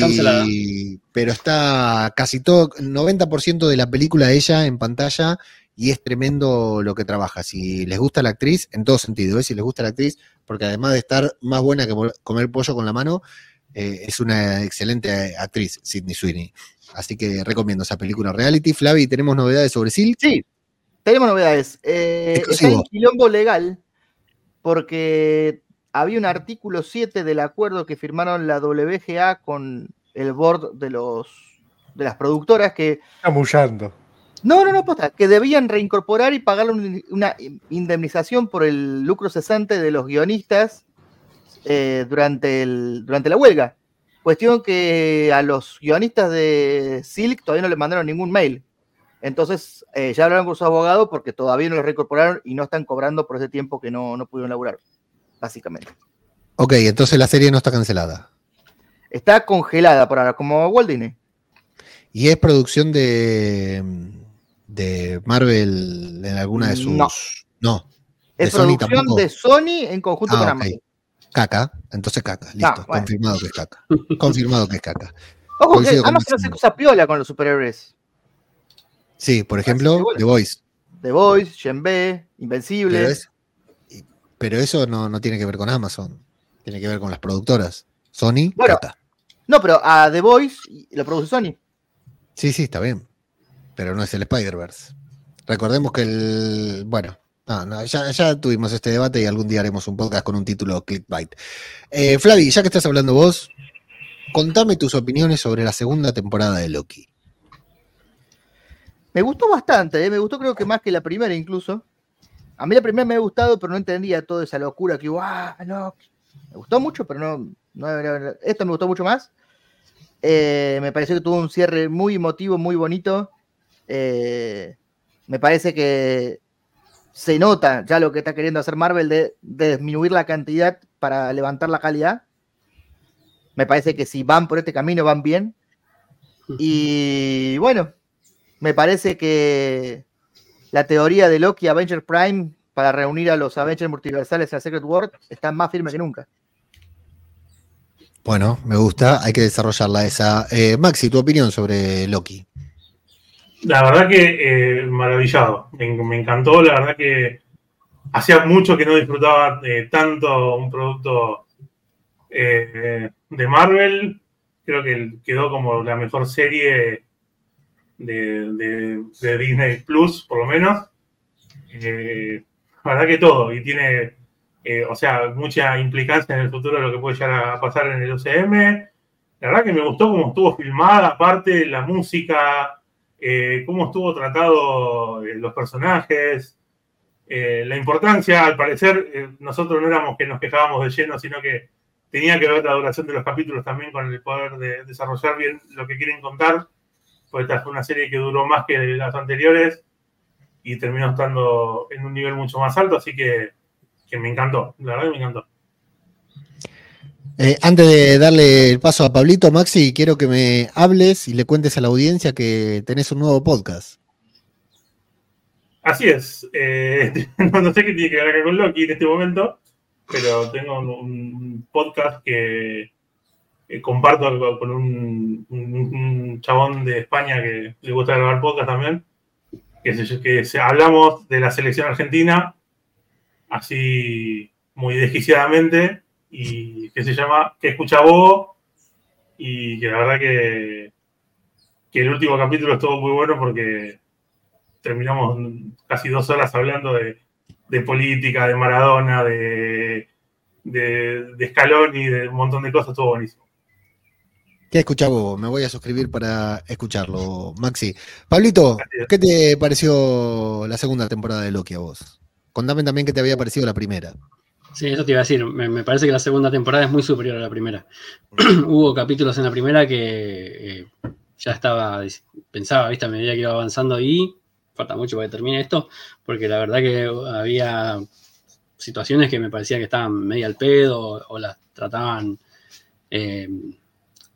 Cancelada. y, pero está casi todo, el 90% de la película ella en pantalla, y es tremendo lo que trabaja. Si les gusta la actriz, en todo sentido, ¿eh? si les gusta la actriz, porque además de estar más buena que comer pollo con la mano, eh, es una excelente actriz, Sidney Sweeney. Así que recomiendo esa película reality. Flavi, ¿tenemos novedades sobre Silk? Sí, tenemos novedades. Eh, está en quilombo legal porque había un artículo 7 del acuerdo que firmaron la WGA con el board de los de las productoras que Chamullando. no, no, no, posta, que debían reincorporar y pagar un- una indemnización por el lucro cesante de los guionistas eh, durante, el, durante la huelga. Cuestión que a los guionistas de Silk todavía no les mandaron ningún mail. Entonces, eh, ya hablaron con sus abogados porque todavía no los reincorporaron y no están cobrando por ese tiempo que no, no pudieron laburar, básicamente. Ok, entonces la serie no está cancelada. Está congelada por ahora, como Walt Disney. ¿Y es producción de, de Marvel en alguna de sus... No. No. Es ¿De Sony producción de Sony en conjunto Ah, con. Amazon. caca, entonces caca, listo, bueno. confirmado que es caca. confirmado que es caca. Ojo, que Coincido Amazon hace cosas piola con los superhéroes. Sí, por ejemplo. The Voice. The Voice, Gen B, Invencible. Pero, eso no, no tiene que ver con Amazon, tiene que ver con las productoras. Sony, Bueno. No, pero a The Voice lo produce Sony. Sí, sí, está bien. Pero no es el Spider-Verse. Recordemos que el. Bueno, no, no, ya, ya tuvimos este debate y algún día haremos un podcast con un título clickbait. Eh, Flavi, ya que estás hablando vos, contame tus opiniones sobre la segunda temporada de Loki. Me gustó bastante, ¿eh? me gustó creo que más que la primera incluso. A mí la primera me ha gustado, pero no entendía toda esa locura que hubo. ¡Ah, no! Me gustó mucho, pero no, no Esto me gustó mucho más. Eh, me pareció que tuvo un cierre muy emotivo, muy bonito. Eh, me parece que se nota ya lo que está queriendo hacer Marvel de, de disminuir la cantidad para levantar la calidad. Me parece que si van por este camino van bien. Y bueno, me parece que la teoría de Loki Avenger Prime para reunir a los Avengers multiversales en Secret World está más firme que nunca. Bueno, me gusta, hay que desarrollarla esa. Eh, Maxi, tu opinión sobre Loki. La verdad que eh, maravillado. Me, me encantó, la verdad que hacía mucho que no disfrutaba eh, tanto un producto eh, de Marvel. Creo que quedó como la mejor serie de, de- Disney Plus, por lo menos. Eh, la verdad que todo. Y tiene, eh, o sea, mucha implicancia en el futuro de lo que puede llegar a pasar en el UCM. La verdad que me gustó cómo estuvo filmada, aparte la música, eh, cómo estuvo tratado los personajes, la importancia, al parecer, nosotros no éramos que nos quejábamos de lleno, sino que tenía que ver la duración de los capítulos también con el poder de desarrollar bien lo que quieren contar, pues esta fue una serie que duró más que las anteriores y terminó estando en un nivel mucho más alto, así que, que me encantó, la verdad que me encantó. Eh, antes de darle el paso a Pablito, Maxi, quiero que me hables y le cuentes a la audiencia que tenés un nuevo podcast. Así es. eh, no, sé qué tiene que ver acá con Loki en este momento, pero tengo un, un podcast que eh, comparto con un, chabón de España que le gusta grabar podcast también, que, se, que hablamos de la selección argentina, así muy desquiciadamente, y que se llama Que escucha Bobo, y que la verdad que, que el último capítulo estuvo muy bueno porque terminamos casi dos horas hablando de, de política, de Maradona, de, de, de Scaloni, de un montón de cosas, estuvo buenísimo. ¿Qué escuchás vos? Me voy a suscribir para escucharlo, Maxi. Pablito, ¿qué te pareció la segunda temporada de Loki a vos? Contame también qué te había parecido la primera. Sí, eso te iba a decir. Me, me parece que la segunda temporada es muy superior a la primera. Hubo capítulos en la primera que eh, ya estaba, pensaba, viste, a medida que iba avanzando y falta mucho para que termine esto, porque la verdad que había situaciones que me parecía que estaban media al pedo o, o las trataban eh,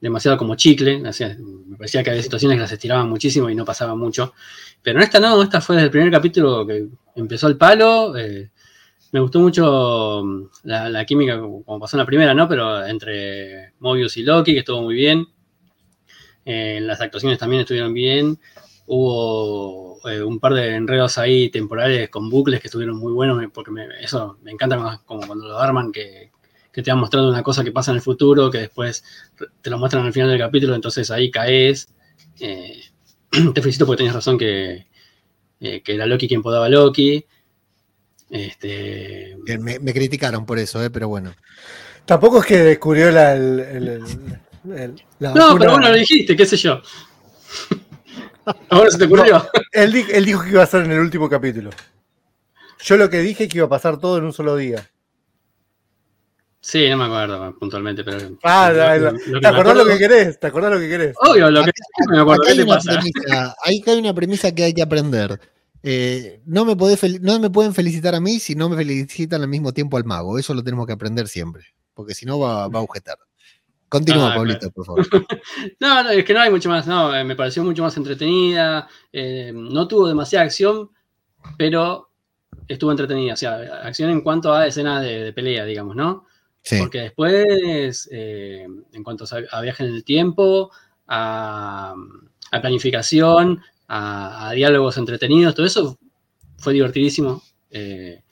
demasiado como chicle. me parecía que había situaciones que las estiraban muchísimo y no pasaba mucho. Pero en esta no, esta fue desde el primer capítulo que empezó el palo. eh, me gustó mucho mm, la, química, como pasó en la primera, ¿no? Pero entre Mobius y Loki, que estuvo muy bien. Eh, las actuaciones también estuvieron bien. Hubo eh, un par de enredos ahí temporales con bucles que estuvieron muy buenos, porque eso me encanta cuando- como cuando lo arman, que, que te van mostrando una cosa que pasa en el futuro, que después te lo muestran al final del capítulo, entonces ahí caes. Eh, te felicito porque tenías razón que, eh, que era Loki quien podaba Loki. Este, Me, me criticaron por eso, eh, pero bueno. Tampoco es que descubrió la, el- el- el- el- la No, vacuna. pero bueno, lo dijiste, qué sé yo. Ahora se te ocurrió. Él, él dijo que iba a ser en el último capítulo. Yo lo que dije que iba a pasar todo en un solo día. Sí, no me acuerdo puntualmente, pero. Ah, lo- la- lo- lo ¿te acordás lo que querés? ¿Te acordás lo que querés? Obvio, lo que me acuerdo. Acá ¿Qué hay te una pasa? premisa, ahí hay una premisa que hay que aprender. Eh, no, me podés fel- no me pueden felicitar a mí si no me felicitan al mismo tiempo al mago. Eso lo tenemos que aprender siempre. Porque si no va, va a agujetar. Continúa, Ah, Pablito, por favor. No, no, es que no hay mucho más. No, eh, me pareció mucho más entretenida. eh, no tuvo demasiada acción, pero estuvo entretenida. O sea, acción en cuanto a escenas de, de pelea, digamos, ¿no? Sí. Porque después, eh, en cuanto a, viaje en el tiempo, a, a planificación, a, a diálogos entretenidos, todo eso fue divertidísimo. Eh,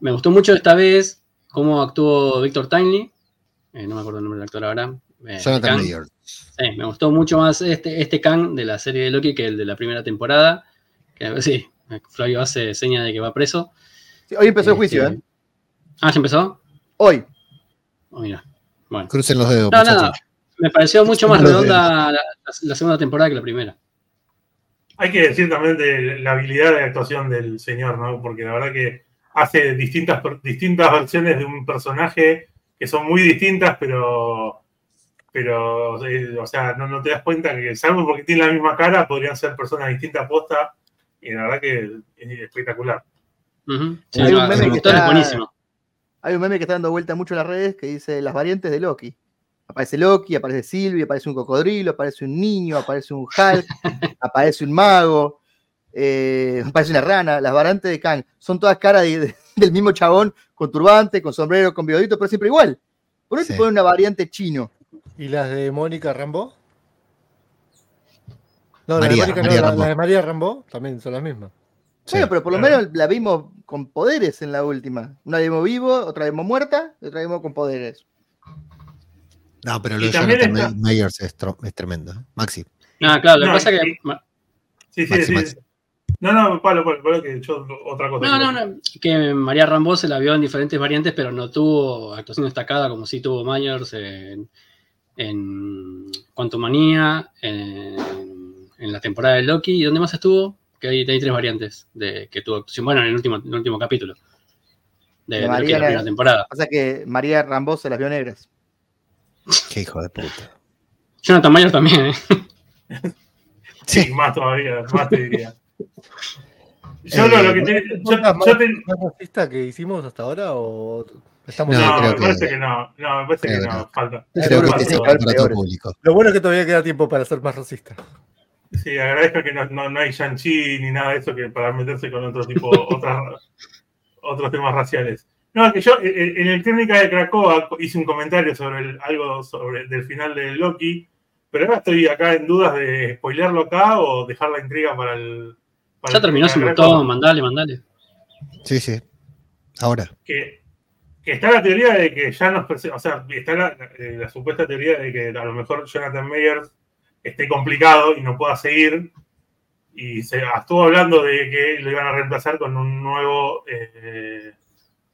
me gustó mucho esta vez cómo actuó Víctor Tinley, eh, no me acuerdo el nombre del actor ahora. eh, Jonathan. Sí, me gustó mucho más este, este Kang de la serie de Loki que el de la primera temporada. Que, sí, Flavio hace seña de que va preso. Sí, hoy empezó el juicio, Este, ¿eh? Ah, ¿ya empezó? Hoy. Oh, mira. Bueno. Crucen los dedos, No, nada. Me pareció mucho más redonda la, segunda temporada que la primera. Hay que decir también de la habilidad de actuación del señor, ¿no? Porque la verdad que hace distintas, distintas versiones de un personaje que son muy distintas, pero, pero eh, o sea, no, no te das cuenta que, salvo porque tiene la misma cara, podrían ser personas distintas posta, y la verdad que es espectacular. Ujú. Sí, Hay un meme que está- buenísimo. Hay un meme que está dando vuelta mucho en las redes que dice las variantes de Loki. Aparece Loki, aparece Sylvie, aparece un cocodrilo, aparece un niño, aparece un Hulk, aparece un mago, eh, aparece una rana. Las variantes de Kang son todas caras de- de- del mismo chabón con turbante, con sombrero, con bigodito, pero siempre igual. ¿Por qué Sí. ponen una variante chino? ¿Y las de Mónica Rambo? No, María, las de Mónica María no, Rambo. las de María Rambo también son las mismas. Sí. Bueno, pero por lo claro. menos la vimos con poderes en la última. Una vimos vivo, otra vimos muerta, y otra vimos con poderes. No, pero lo de Jonathan está- Mayers es, tro- es tremendo. ¿eh? Maxi. Ah, claro, lo que No, pasa y- que. Sí, sí, Maxi, sí. Maxi. No, no, Pablo, Pablo, Pablo, que yo otra cosa. No, no, no. Que María Rambo se la vio en diferentes variantes, pero no tuvo actuación destacada como sí tuvo Myers en, en Quantumania, en, en la temporada de Loki. ¿Y dónde más estuvo? Que hay, hay tres variantes de que tuvo actuación. Bueno, en el último, en el último capítulo de, María la primera era- temporada. O sea que María Rambo se las vio negras. Qué hijo de puta. Jonathan Myers también, ¿eh? Sí, más todavía, más te diría. Yo Eh, lo, lo que te, yo, ¿Es la más, yo te- más racista que hicimos hasta ahora o estamos No, no, creo me que- parece que, no, no, me parece creo que que no, falta. Creo que. Lo bueno es que todavía queda tiempo para ser más racista. Sí, agradezco que no, no, no hay Shang-Chi ni nada de eso que para meterse con otro tipo, otras, otros temas raciales. No, es que yo eh, eh, en el Crónica de Cracoa hice un comentario sobre el- algo sobre del final de Loki, pero ahora estoy acá en dudas de spoilearlo acá o dejar la intriga para el. para Ya el terminó su montón, mandale, mandale. Sí, sí. Ahora. que, que está la teoría de que ya nos o sea, está la, eh, la supuesta teoría de que a lo mejor Jonathan Meyers esté complicado y no pueda seguir. Y se estuvo hablando de que lo iban a reemplazar con un nuevo eh,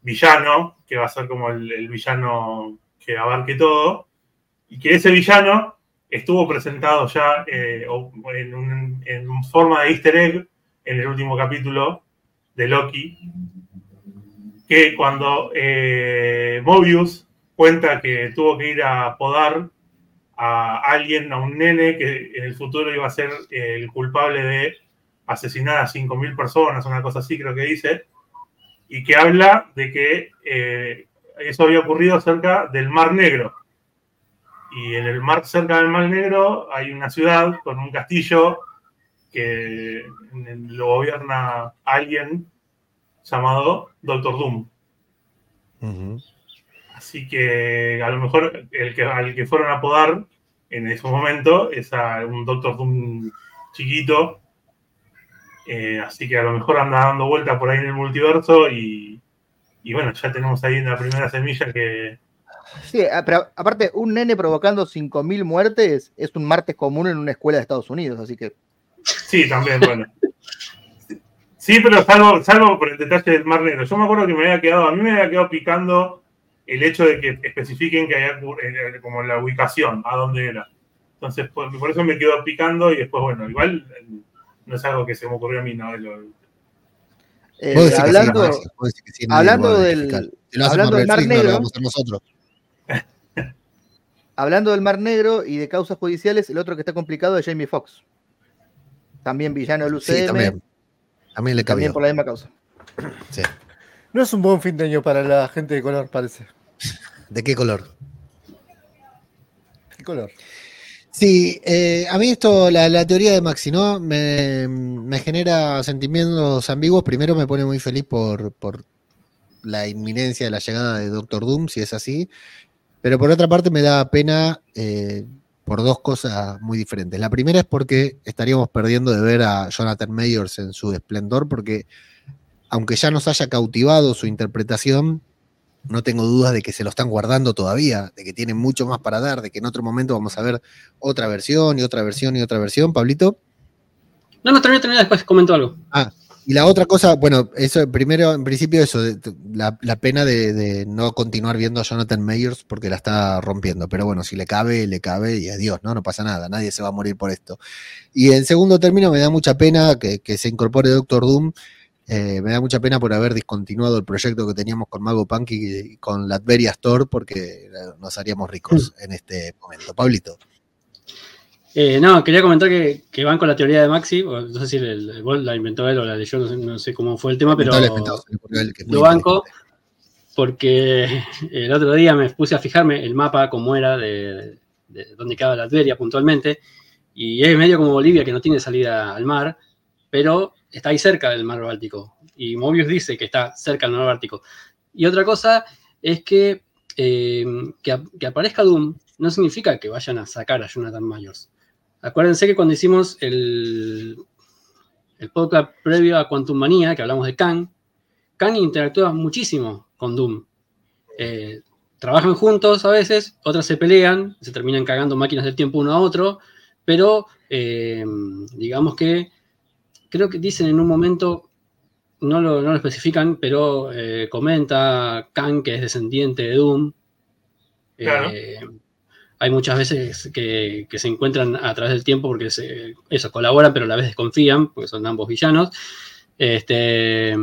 villano, que va a ser como el, villano que abarque todo. Y que ese villano estuvo presentado ya eh, en forma de easter egg en el último capítulo de Loki, que cuando eh, Mobius cuenta que tuvo que ir a podar a alguien, a un nene que en el futuro iba a ser el culpable de asesinar a 5.000 personas, una cosa así creo que dice, y que habla de que eh, eso había ocurrido cerca del Mar Negro. Y en el mar, cerca del Mar Negro, hay una ciudad con un castillo que lo gobierna alguien llamado Doctor Doom. Ujú. Así que a lo mejor el que, al que fueron a podar en ese momento es a un Doctor Doom chiquito. Eh, así que a lo mejor anda dando vuelta por ahí en el multiverso y, y bueno, ya tenemos ahí una primera semilla que... Sí, pero aparte, un nene provocando 5.000 muertes es un martes común en una escuela de Estados Unidos, así que Sí, también, bueno. Sí, pero salvo, salvo por el detalle del Mar Negro. Yo me acuerdo que me había quedado, a mí me había quedado picando el hecho de que especifiquen que haya eh, como la ubicación, a dónde era. Entonces, por, por eso me quedó picando y después, bueno, igual eh, no es algo que se me ocurrió a mí, ¿no? Lo- eh, Vos decís que sí, hablando, que sí, hablando del- lo hablando del Mar Negro- lo vamos a hacer nosotros. hablando del Mar Negro y de causas judiciales, el otro que está complicado es Jamie Foxx. También villano del UCM, Sí, también, también. También por la misma causa. Sí. No es un buen fin de año para la gente de color, parece. ¿De qué color? ¿Qué color? Sí, eh, a mí esto, la, la teoría de Maxi, ¿no? Me, me genera sentimientos ambiguos. Primero me pone muy feliz por, por la inminencia de la llegada de Doctor Doom, si es así. Pero por otra parte me da pena eh, por dos cosas muy diferentes. La primera es porque estaríamos perdiendo de ver a Jonathan Mayors en su esplendor, porque aunque ya nos haya cautivado su interpretación, no tengo dudas de que se lo están guardando todavía, de que tienen mucho más para dar, de que en otro momento vamos a ver otra versión y otra versión y otra versión, Pablito. No, no, termina, termina, después comento algo. Y la otra cosa, bueno, eso primero, en principio, eso, de- la, la pena de, de no continuar viendo a Jonathan Mayors porque la está rompiendo. Pero bueno, si le cabe, le cabe y adiós, ¿no? No pasa nada, nadie se va a morir por esto. Y en segundo término, me da mucha pena que, que se incorpore Doctor Doom. Eh, me da mucha pena por haber discontinuado el proyecto que teníamos con Mago Punk y, con Latveria Store porque eh, nos haríamos ricos en este momento. Pablito. Eh, no, quería comentar que, que van con la teoría de Maxi, no sé si el, el- vos la inventó él o la leyó, no sé, no sé cómo fue el tema, pero lo banco porque el otro día me puse a fijarme el mapa cómo era de, de dónde quedaba la Adveria puntualmente, y es medio como Bolivia que no tiene salida al mar, pero está ahí cerca del mar Báltico, y Mobius dice que está cerca del mar Báltico. Y otra cosa es que eh, que, ap- que aparezca Doom no significa que vayan a sacar a Jonathan Mayors. Acuérdense que cuando hicimos el, el podcast previo a Quantum Manía, que hablamos de Kang, Kang interactúa muchísimo con Doom. Eh, trabajan juntos a veces, otras se pelean, se terminan cagando máquinas del tiempo uno a otro, pero eh, digamos que creo que dicen en un momento, no lo, no lo especifican, pero eh, comenta Kang que es descendiente de Doom. Claro. Eh, hay muchas veces que, que se encuentran a través del tiempo porque se, eso, colaboran, pero a la vez desconfían, porque son ambos villanos. Este,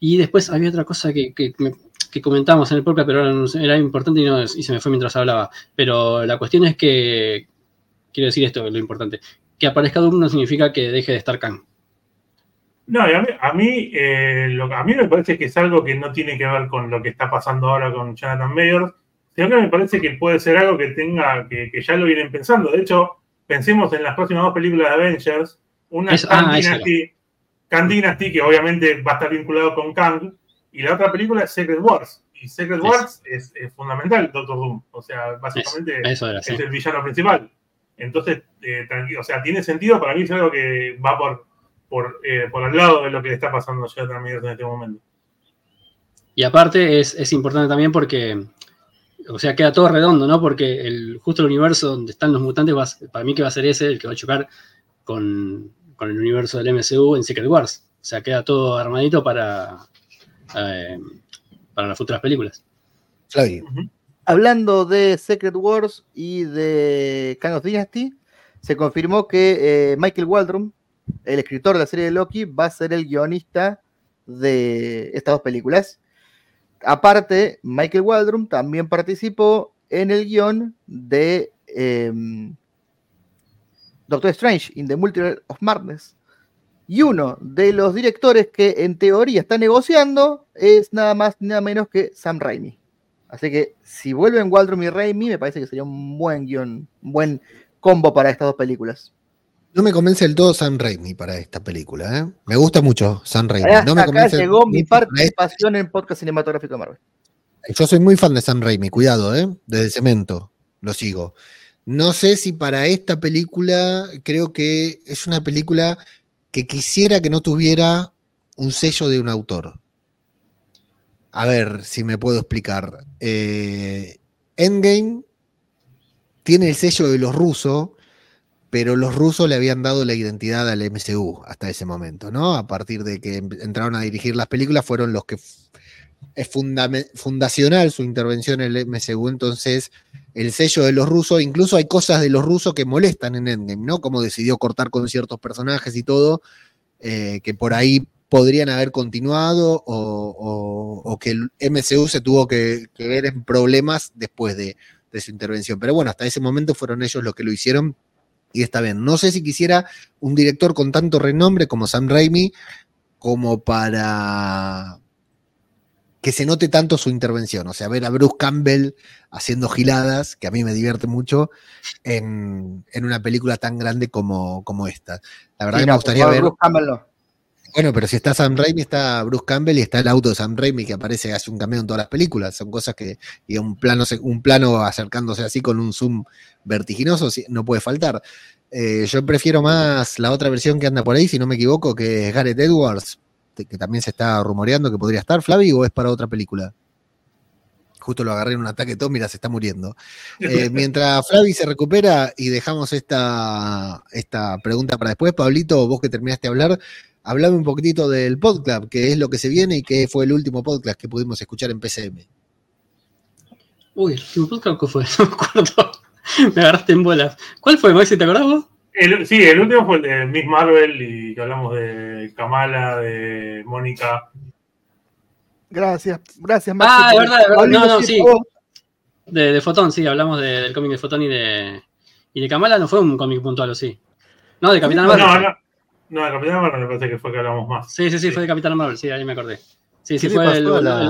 y después había otra cosa que, que, me- que comentamos en el podcast, pero era importante y, no- y se me fue mientras hablaba. Pero la cuestión es que, quiero decir esto, lo importante, que aparezca Doom no significa que deje de estar Kang. No, y a mí, a mí, eh, lo- a mí me parece que es algo que no tiene que ver con lo que está pasando ahora con Jonathan Mayors, sino que me parece que puede ser algo que tenga, que, que ya lo vienen pensando. De hecho, pensemos en las próximas dos películas de Avengers, una es ah, Kang eso. Dynasty, Kang Dynasty, que obviamente va a estar vinculado con Kang, y la otra película es Secret Wars. Y Secret. Wars es, es fundamental, Doctor Doom. O sea, básicamente Eso era, sí. es el villano principal. Entonces, eh, tranquilo, o sea, tiene sentido, para mí es algo que va por, por, eh, por al lado de lo que le está pasando a Jonathan Mayors en este momento. Y aparte es, es importante también porque, o sea, queda todo redondo, ¿no? Porque el, justo el universo donde están los mutantes, va para mí que va a ser ese el que va a chocar con, con el universo del MCU en Secret Wars. O sea, queda todo armadito para, eh, para las futuras películas. Flavio. Hablando de Secret Wars y de Kang of Dynasty, se confirmó que eh, Michael Waldron, el escritor de la serie de Loki, va a ser el guionista de estas dos películas. Aparte, Michael Waldron también participó en el guion de em, Doctor Strange in the Multiverse of Madness. Y uno de los directores que en teoría está negociando es nada más ni nada menos que Sam Raimi. Así que si vuelven Waldron y Raimi, me parece que sería un buen guion, un buen combo para estas dos películas. No me convence del todo Sam Raimi para esta película. ¿eh? Me gusta mucho Sam Raimi. Hasta No me acá llegó mi participación en podcast cinematográfico de Marvel. Yo soy muy fan de Sam Raimi, cuidado, ¿eh? Desde Cemento, lo sigo. No sé si para esta película, creo que es una película que quisiera que no tuviera un sello de un autor. A ver si me puedo explicar. Eh, Endgame tiene el sello de los rusos, pero los rusos le habían dado la identidad al MCU hasta ese momento, ¿no? A partir de que em- entraron a dirigir las películas, fueron los que es fundacional su intervención en el MCU, entonces el sello de los rusos, incluso hay cosas de los rusos que molestan en Endgame, ¿no? Como decidió cortar con ciertos personajes y todo, eh, que por ahí podrían haber continuado o que el MCU se tuvo que, que ver en problemas después de, de su intervención. Pero bueno, hasta ese momento fueron ellos los que lo hicieron y está bien. No sé si quisiera un director con tanto renombre como Sam Raimi como para que se note tanto su intervención. O sea, ver a Bruce Campbell haciendo giladas, que a mí me divierte mucho, en, en una película tan grande como, como esta. La verdad Sí, que no, me gustaría ver. Bruce Campbell no. Bueno, pero si está Sam Raimi, está Bruce Campbell y está el auto de Sam Raimi que aparece, hace un cameo en todas las películas. Son cosas que, y un plano, un plano acercándose así con un zoom vertiginoso, no puede faltar. Eh, yo prefiero más la otra versión que anda por ahí, si no me equivoco, que es Gareth Edwards, que también se está rumoreando que podría estar, Flavi, o es para otra película. Justo lo agarré en un ataque todo, mira, se está muriendo. Eh, mientras Flavi se recupera y dejamos esta, esta pregunta para después, Pablito, vos que terminaste de hablar, hablame un poquitito del podcast, que es lo que se viene y que fue el último podcast que pudimos escuchar en PCM. Uy, el último podcast que fue, no me acuerdo. Me agarraste en bolas. ¿Cuál fue, Maxi? ¿Te acordás vos? El- sí, el último fue el de Miss Marvel y que hablamos de Kamala, de Mónica. Gracias, gracias, Maxi. Ah, de verdad, de verdad. No, no, sí. De, de Fotón, sí, hablamos de- del cómic de Fotón y de. Y de Kamala no fue un cómic puntual, ¿o sí? No, de Capitán No, Marvel. no, no, de Capitán Marvel me parece que fue que hablamos más. Sí, sí, sí, fue de Capitán Marvel, sí, ahí me acordé. Sí, sí, ¿Qué le fue el, el- la- el-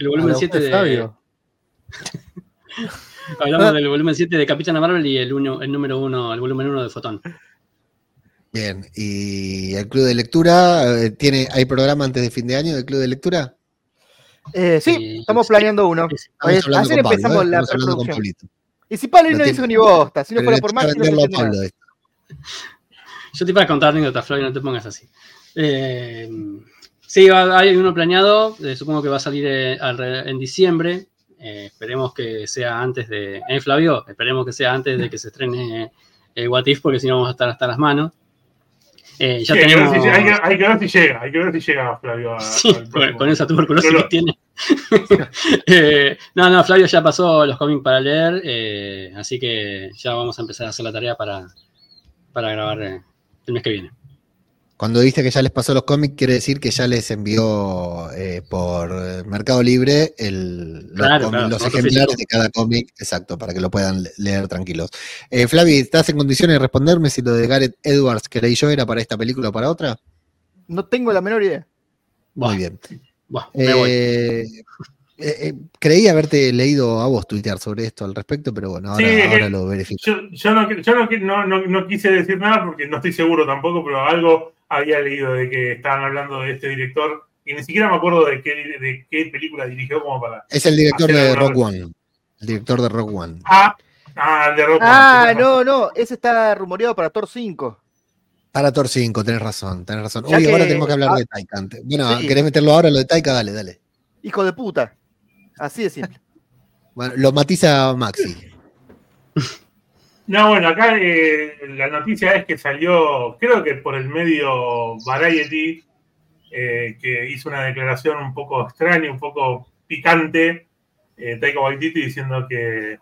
el a volumen la 7 voz de. Flavio? Hablamos Ah. del volumen 7 de Capitán Marvel y el, uno, el número 1, el volumen 1 de Fotón. Bien, y el club de lectura, eh, tiene, ¿hay programa antes de fin de año del club de lectura? Eh, sí, Sí, estamos planeando uno. Estamos Pablo, empezamos ¿eh? la preproducción. Y si Pablo Lo no tiene- hizo ni bosta, si no fuera por Maxi, no Yo te iba a contar anécdotas, Flavio, no te pongas así. Eh, sí, hay uno planeado, eh, supongo que va a salir eh, en diciembre. Eh, esperemos que sea antes de. ¿Eh, Flavio? Esperemos que sea antes de que se estrene What If, porque si no vamos a estar hasta las manos. Eh, ya Sí, hay, que ver tenemos. si, hay, que, hay que ver si llega, hay que ver si llega Flavio a, Sí, con, esa tuberculosis Pero que tiene. Eh, no, no, Flavio ya pasó los cómics para leer, eh, así que ya vamos a empezar a hacer la tarea para, para grabar el mes que viene. Cuando dice que ya les pasó los cómics, quiere decir que ya les envió eh, por eh, Mercado Libre el- los, Claro, cómics- claro, los otro ejemplares físico. de cada cómic, exacto, para que lo puedan le- leer tranquilos. Eh, Flavi, ¿estás en condiciones de responderme si lo de Gareth Edwards que leí yo era para esta película o para otra? No tengo la menor idea. Muy bien. me voy. Eh, eh, eh, creí haberte leído a vos tuitear sobre esto al respecto, pero bueno, ahora, Sí, ahora lo verifico. Yo, yo, no, yo no, no, no- no quise decir nada porque no estoy seguro tampoco, pero algo había leído de que estaban hablando de este director y ni siquiera me acuerdo de qué, de qué película dirigió como para... Es el director de Rock One. El director de Rock One. Ah, ah, el de Rock One, Ah, no, no, ese está rumoreado para Thor 5. Para Thor 5, tenés razón, tenés razón. Que- ahora tenemos que hablar ah, de Taika. antes. Bueno, sí. ¿querés meterlo ahora lo de Taika? Dale, dale. Hijo de puta. Así de simple. Bueno, lo matiza Maxi. No, bueno, acá eh, la noticia es que salió, creo que por el medio Variety, eh, que hizo una declaración un poco extraña, un poco picante, eh, Taika Waititi diciendo que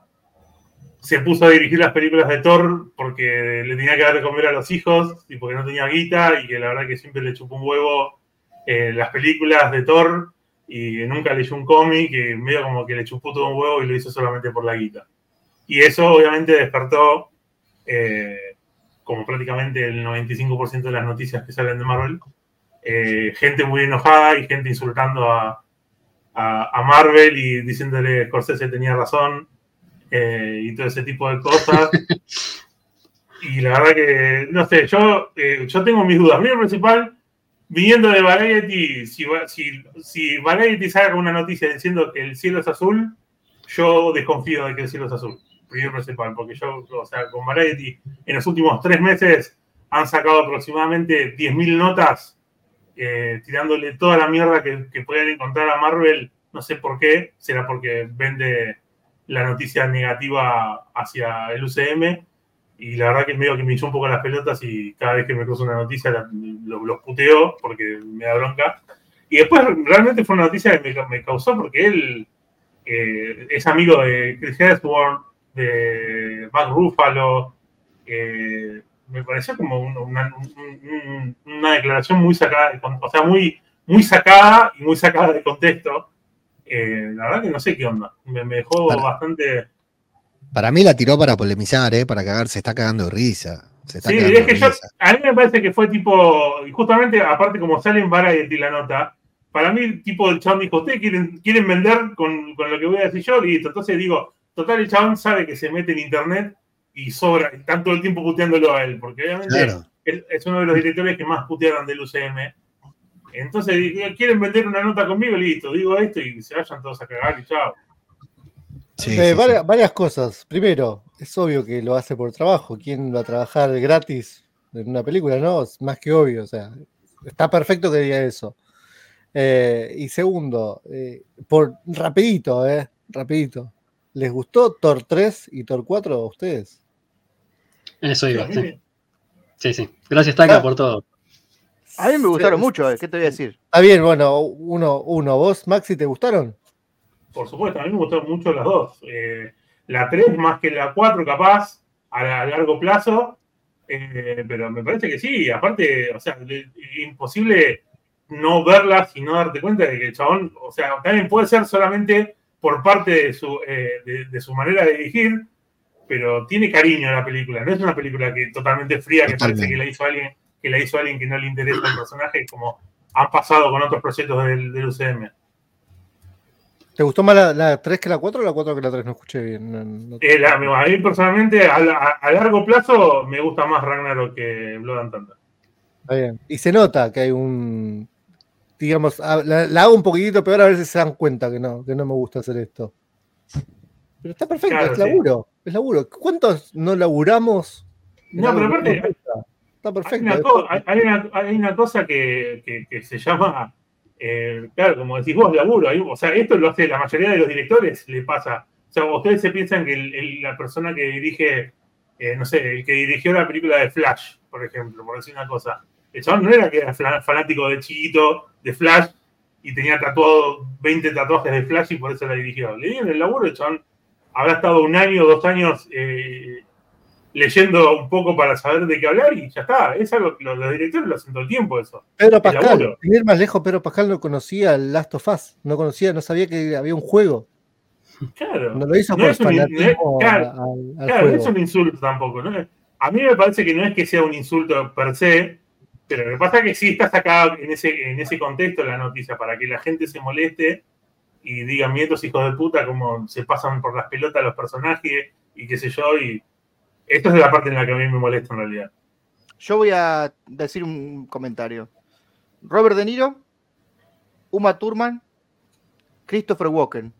se puso a dirigir las películas de Thor porque le tenía que dar de comer a los hijos y porque no tenía guita y que la verdad que siempre le chupó un huevo eh, las películas de Thor y nunca leyó un cómic y medio como que le chupó todo un huevo y lo hizo solamente por la guita. Y eso obviamente despertó, eh, como prácticamente el 95% de las noticias que salen de Marvel, eh, gente muy enojada y gente insultando a, a- a Marvel y diciéndole que Scorsese tenía razón eh, y todo ese tipo de cosas. y la verdad que, no sé, yo, eh, yo tengo mis dudas. Mi principal, viniendo de Variety, si, si, si Variety saca una noticia diciendo que el cielo es azul, yo desconfío de que el cielo es azul. Primero principal, porque yo, o sea, con Variety en los últimos tres meses han sacado aproximadamente 10.000 notas eh, tirándole toda la mierda que, que puedan encontrar a Marvel. No sé por qué, será porque vende la noticia negativa hacia el UCM. Y la verdad que medio que me hinchó un poco las pelotas y cada vez que me cruzo una noticia la- lo- los puteo porque me da bronca. Y después realmente fue una noticia que me, me causó porque él eh, es amigo de Chris Hemsworth, de Mark Ruffalo. eh, me pareció como un- una, un- un- una declaración muy sacada, o sea, muy, muy sacada y muy sacada de contexto. Eh, la verdad que no sé qué onda. Me, me dejó bastante. Para mí la tiró para polemizar, ¿eh? Para cagar, se está cagando de risa. Se está Sí, es que yo, a mí me parece que fue tipo, y justamente aparte como sale en Variety la nota, para mí tipo el chabón dijo, ustedes quieren, quieren vender con, con lo que voy a decir yo, listo. Entonces digo, total el chabón sabe que se mete en internet y sobra, están todo el tiempo puteándolo a él, porque obviamente Claro. es, es uno de los directores que más putearon del UCM. Entonces quieren vender una nota conmigo, listo, digo esto y se vayan todos a cagar y chao. Sí, Eh, sí, varias, sí. varias cosas. Primero, es obvio que lo hace por trabajo. ¿Quién va a trabajar gratis en una película? No, es más que obvio. O sea, está perfecto que diga eso. Eh, y segundo, eh, por rapidito, eh, rapidito. ¿Les gustó Thor 3 y Thor 4 a ustedes? Eso iba, sí. Sí, sí. Gracias, Taika, Ah. por todo. A mí me gustaron Sí, mucho, eh, ¿qué te voy a decir? Está bien, bueno, uno, uno. ¿Vos, Maxi, te gustaron? Por supuesto, a mí me gustaron mucho las dos. Eh, la 3 más que la 4 capaz, a, la- a largo plazo, eh, pero me parece que sí, aparte, o sea, imposible no verlas y no darte cuenta de que el chabón, o sea, también puede ser solamente por parte de su, eh, de, su manera de dirigir, pero tiene cariño a la película, no es una película que totalmente fría, que parece que la hizo alguien, que la hizo alguien que no le interesa el personaje, como han pasado con otros proyectos del UCM. ¿Te gustó más la, la 3 que la 4 o la 4 que la 3? No escuché bien. no- no- Eh, la- a mí personalmente, a, la- a largo plazo, me gusta más Ragnarok que Blood and Thunder. Está bien. Y se nota que hay un. Digamos, la, la hago un poquitito peor a ver si se dan cuenta que no, que no me gusta hacer esto. Pero está perfecto, Claro, es sí. laburo, es laburo. ¿Cuántos no laburamos? No, pero aparte? Está Hay perfecto. una, hay- hay una- hay una cosa que, que- que se llama, eh, claro, como decís vos, laburo. Hay- o sea, esto lo hace la mayoría de los directores, le pasa. O sea, ustedes se piensan que la persona que dirige, eh, no sé, el que dirigió la película de Flash, por ejemplo, por decir una cosa. El chabón no era que era fanático de chiquito, de Flash, y tenía tatuado 20 tatuajes de Flash y por eso la dirigió. Le dieron el laburo, el chabón habrá estado un año, dos años eh, leyendo un poco para saber de qué hablar y ya está. Es algo que los, los directores lo hacen todo el tiempo eso. Pedro Pascal, sin ir más lejos, Pedro Pascal no conocía el Last of Us, no conocía, no sabía que había un juego. Claro. No lo hizo No por es un- no es- fanatismo claro, a- al, al Claro, no es un insulto tampoco. ¿no? A mí me parece que no es que sea un insulto per se, pero lo que pasa es que sí está sacado en ese, en ese contexto la noticia para que la gente se moleste y diga, miedos hijos de puta, como se pasan por las pelotas los personajes y qué sé yo. Y esto es la parte en la que a mí me molesta en realidad. Yo voy a decir un comentario. Robert De Niro, Uma Thurman, Christopher Walken.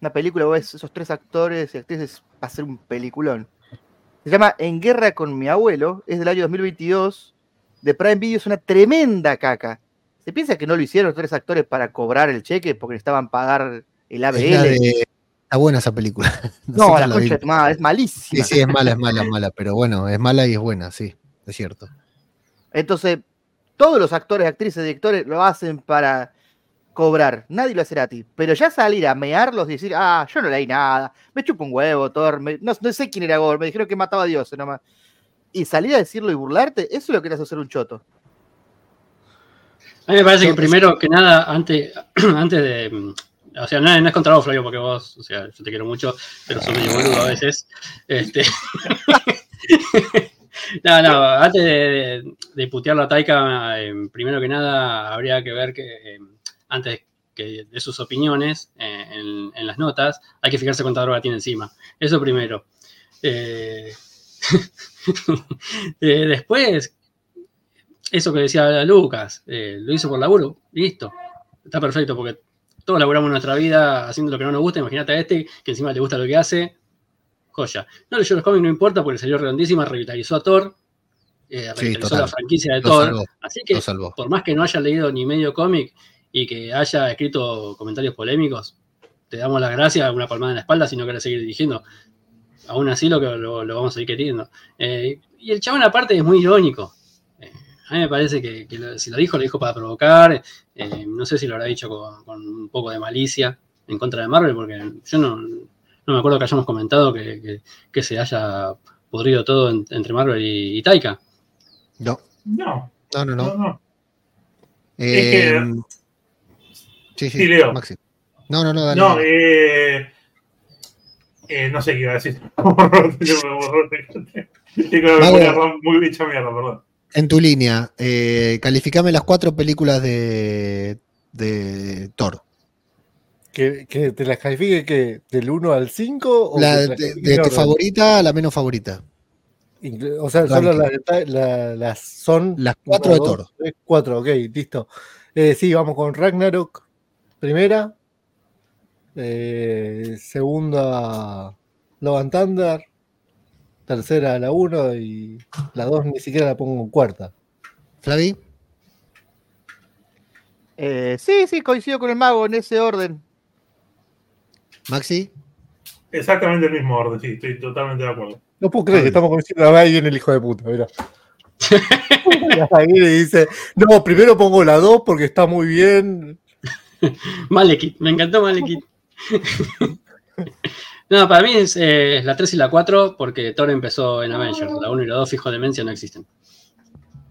Una película, vos ves esos tres actores y actrices, va a ser un peliculón. Se llama En Guerra con mi abuelo, es del año 2022. De Prime Video es una tremenda caca. ¿Se piensa que no lo hicieron los tres actores para cobrar el cheque porque necesitaban pagar el ABL? Es la de- Está buena esa película. no, Nosotros la la concha vimos. de tu madre, es Sí, malísima. sí, es mala, es mala, es mala, pero bueno, es mala y es buena, sí, es cierto. Entonces, todos los actores, actrices, directores lo hacen para cobrar. Nadie lo hace a ti. Pero ya salir a mearlos y decir, ah, yo no leí nada, me chupo un huevo, Thor, me- no, no sé quién era Gore, me dijeron que mataba a Dios nomás. Y salir a decirlo y burlarte, eso es lo que te hace hacer un choto. A mí me parece que primero que nada, antes, antes de. O sea, no, no es contra vos, Flavio, porque vos, o sea, yo te quiero mucho, pero soy medio boludo a veces. Este. no, no, antes de, de putear la Taika, eh, primero que nada, habría que ver que eh, antes que de sus opiniones eh, en, en las notas, hay que fijarse cuánta droga tiene encima. Eso primero. Después, eso que decía Lucas, lo hizo por laburo, y listo. Está perfecto, porque todos laburamos nuestra vida haciendo lo que no nos gusta. Imagínate a este, que encima le gusta lo que hace. Joya. No leyó los cómics, no importa, porque salió redondísima, revitalizó a Thor, eh, revitalizó la franquicia de Lo Thor. salvó, Así que, por más que no haya leído ni medio cómic y que haya escrito comentarios polémicos, te damos las gracias, una palmada en la espalda si no querés seguir dirigiendo. Aún así lo, que, lo, lo vamos a seguir queriendo. Eh, y el chabón aparte es muy irónico. A mí me parece que, que lo- si lo dijo, lo dijo para provocar. Eh, no sé si lo habrá dicho con, con un poco de malicia en contra de Marvel, porque yo no, no me acuerdo que hayamos comentado que, que- que se haya podrido todo en- entre Marvel y, y Taika. No, No, no, no, no, no. no. Eh, que- sí, sí, Sí, Leo. Maxi. No, no, no, dale. No, eh, eh, no sé qué iba a decir. Tengo la memoria muy hecha mierda, perdón. En tu línea, eh, calificame las cuatro películas de, de Thor. ¿Que, que te las califique que del 1 al 5? O La, de, las tu favorita a la menos favorita. O sea, solo Ranking. la- la- las son. Las cuatro de Thor. tres, cuatro, ok, listo. Eh, sí, vamos con Ragnarok, primera. Eh, segunda, Love and Thunder. Tercera, la 1. Y la 2 ni siquiera la pongo en cuarta. Flavi, Eh, sí, sí, coincido con el mago en ese orden. Maxi, Exactamente el mismo orden, sí, estoy totalmente de acuerdo. No puedo creer que estamos coincidiendo. Ahí viene el hijo de puta, mira. Ahí le dice: No, primero pongo la 2 porque está muy bien. Malekith, me encantó Malekith. no, para mí es eh, la 3 y la 4 porque Thor empezó en Avengers. La 1 y la 2, fijo demencia, no existen.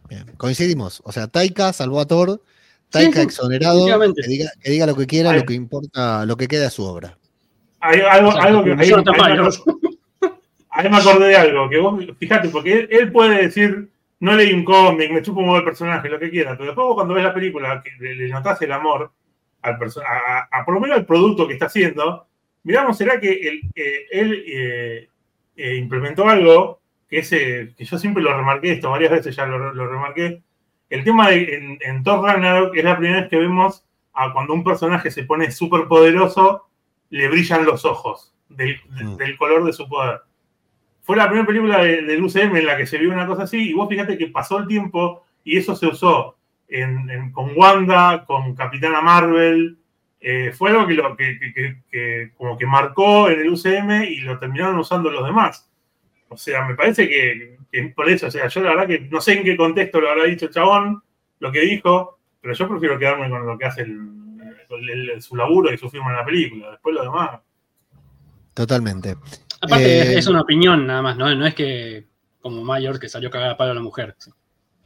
bien, coincidimos. O sea, Taika salvó a Thor, Taika sí, exonerado, que diga, que diga lo que quiera, Ay. lo que importa, lo que queda de su obra. Hay algo, algo que. ahí- Jonathan ahí me acordé- Ahí me acordé de algo, que vos, fíjate, porque él, él puede decir, no leí un cómic, me chupo un el personaje, lo que quiera, pero después vos cuando ves la película, que le, le notás el amor al a- a por lo menos al producto que está haciendo, miramos, será que él, eh, él, eh, eh, implementó algo que, yo siempre lo remarqué, esto varias veces ya lo, lo remarqué, el tema de en, en Thor Ragnarok es la primera vez que vemos a cuando un personaje se pone súper poderoso, le brillan los ojos del, Mm. del color de su poder. Fue la primera película de- del UCM en la que se vio una cosa así, y vos fíjate que pasó el tiempo y eso se usó en- en- con Wanda, con Capitana Marvel. Eh, fue algo que, lo, que, que- que- que como que marcó en el UCM y lo terminaron usando los demás. O sea, me parece que, que por eso, o sea, yo la verdad que no sé en qué contexto lo habrá dicho el chabón, lo que dijo, pero yo prefiero quedarme con lo que hace el- el- el- su laburo y su firma en la película. Después lo demás. Totalmente. Aparte, Eh, es, una opinión nada más, ¿no? No es que como Mayor que salió cagada a palo a la mujer. Es una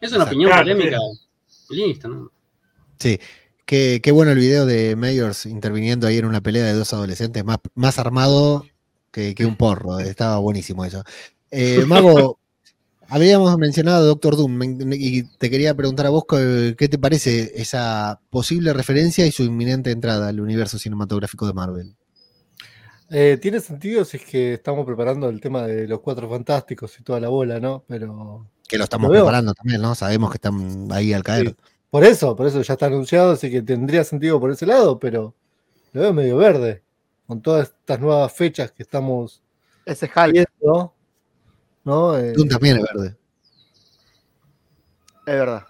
Exacto. opinión polémica. Listo, ¿no? Sí. Qué, qué bueno el video de Mayors interviniendo ahí en una pelea de dos adolescentes, más, más armado que, que un porro. Estaba buenísimo eso. Eh, Mago, habíamos mencionado a Doctor Doom y te quería preguntar a vos qué, te parece esa posible referencia y su inminente entrada al universo cinematográfico de Marvel. Eh, tiene sentido si es que estamos preparando el tema de los cuatro fantásticos y toda la bola, ¿no? Pero Que lo estamos Lo preparando también, ¿no? Sabemos que están ahí al caer. Sí. Por eso, por eso ya está anunciado, así que tendría sentido por ese lado, pero lo veo medio verde. Con todas estas nuevas fechas que estamos Ese es Hulk, es viendo, ¿no? Eh, Doom también es verde. verdad.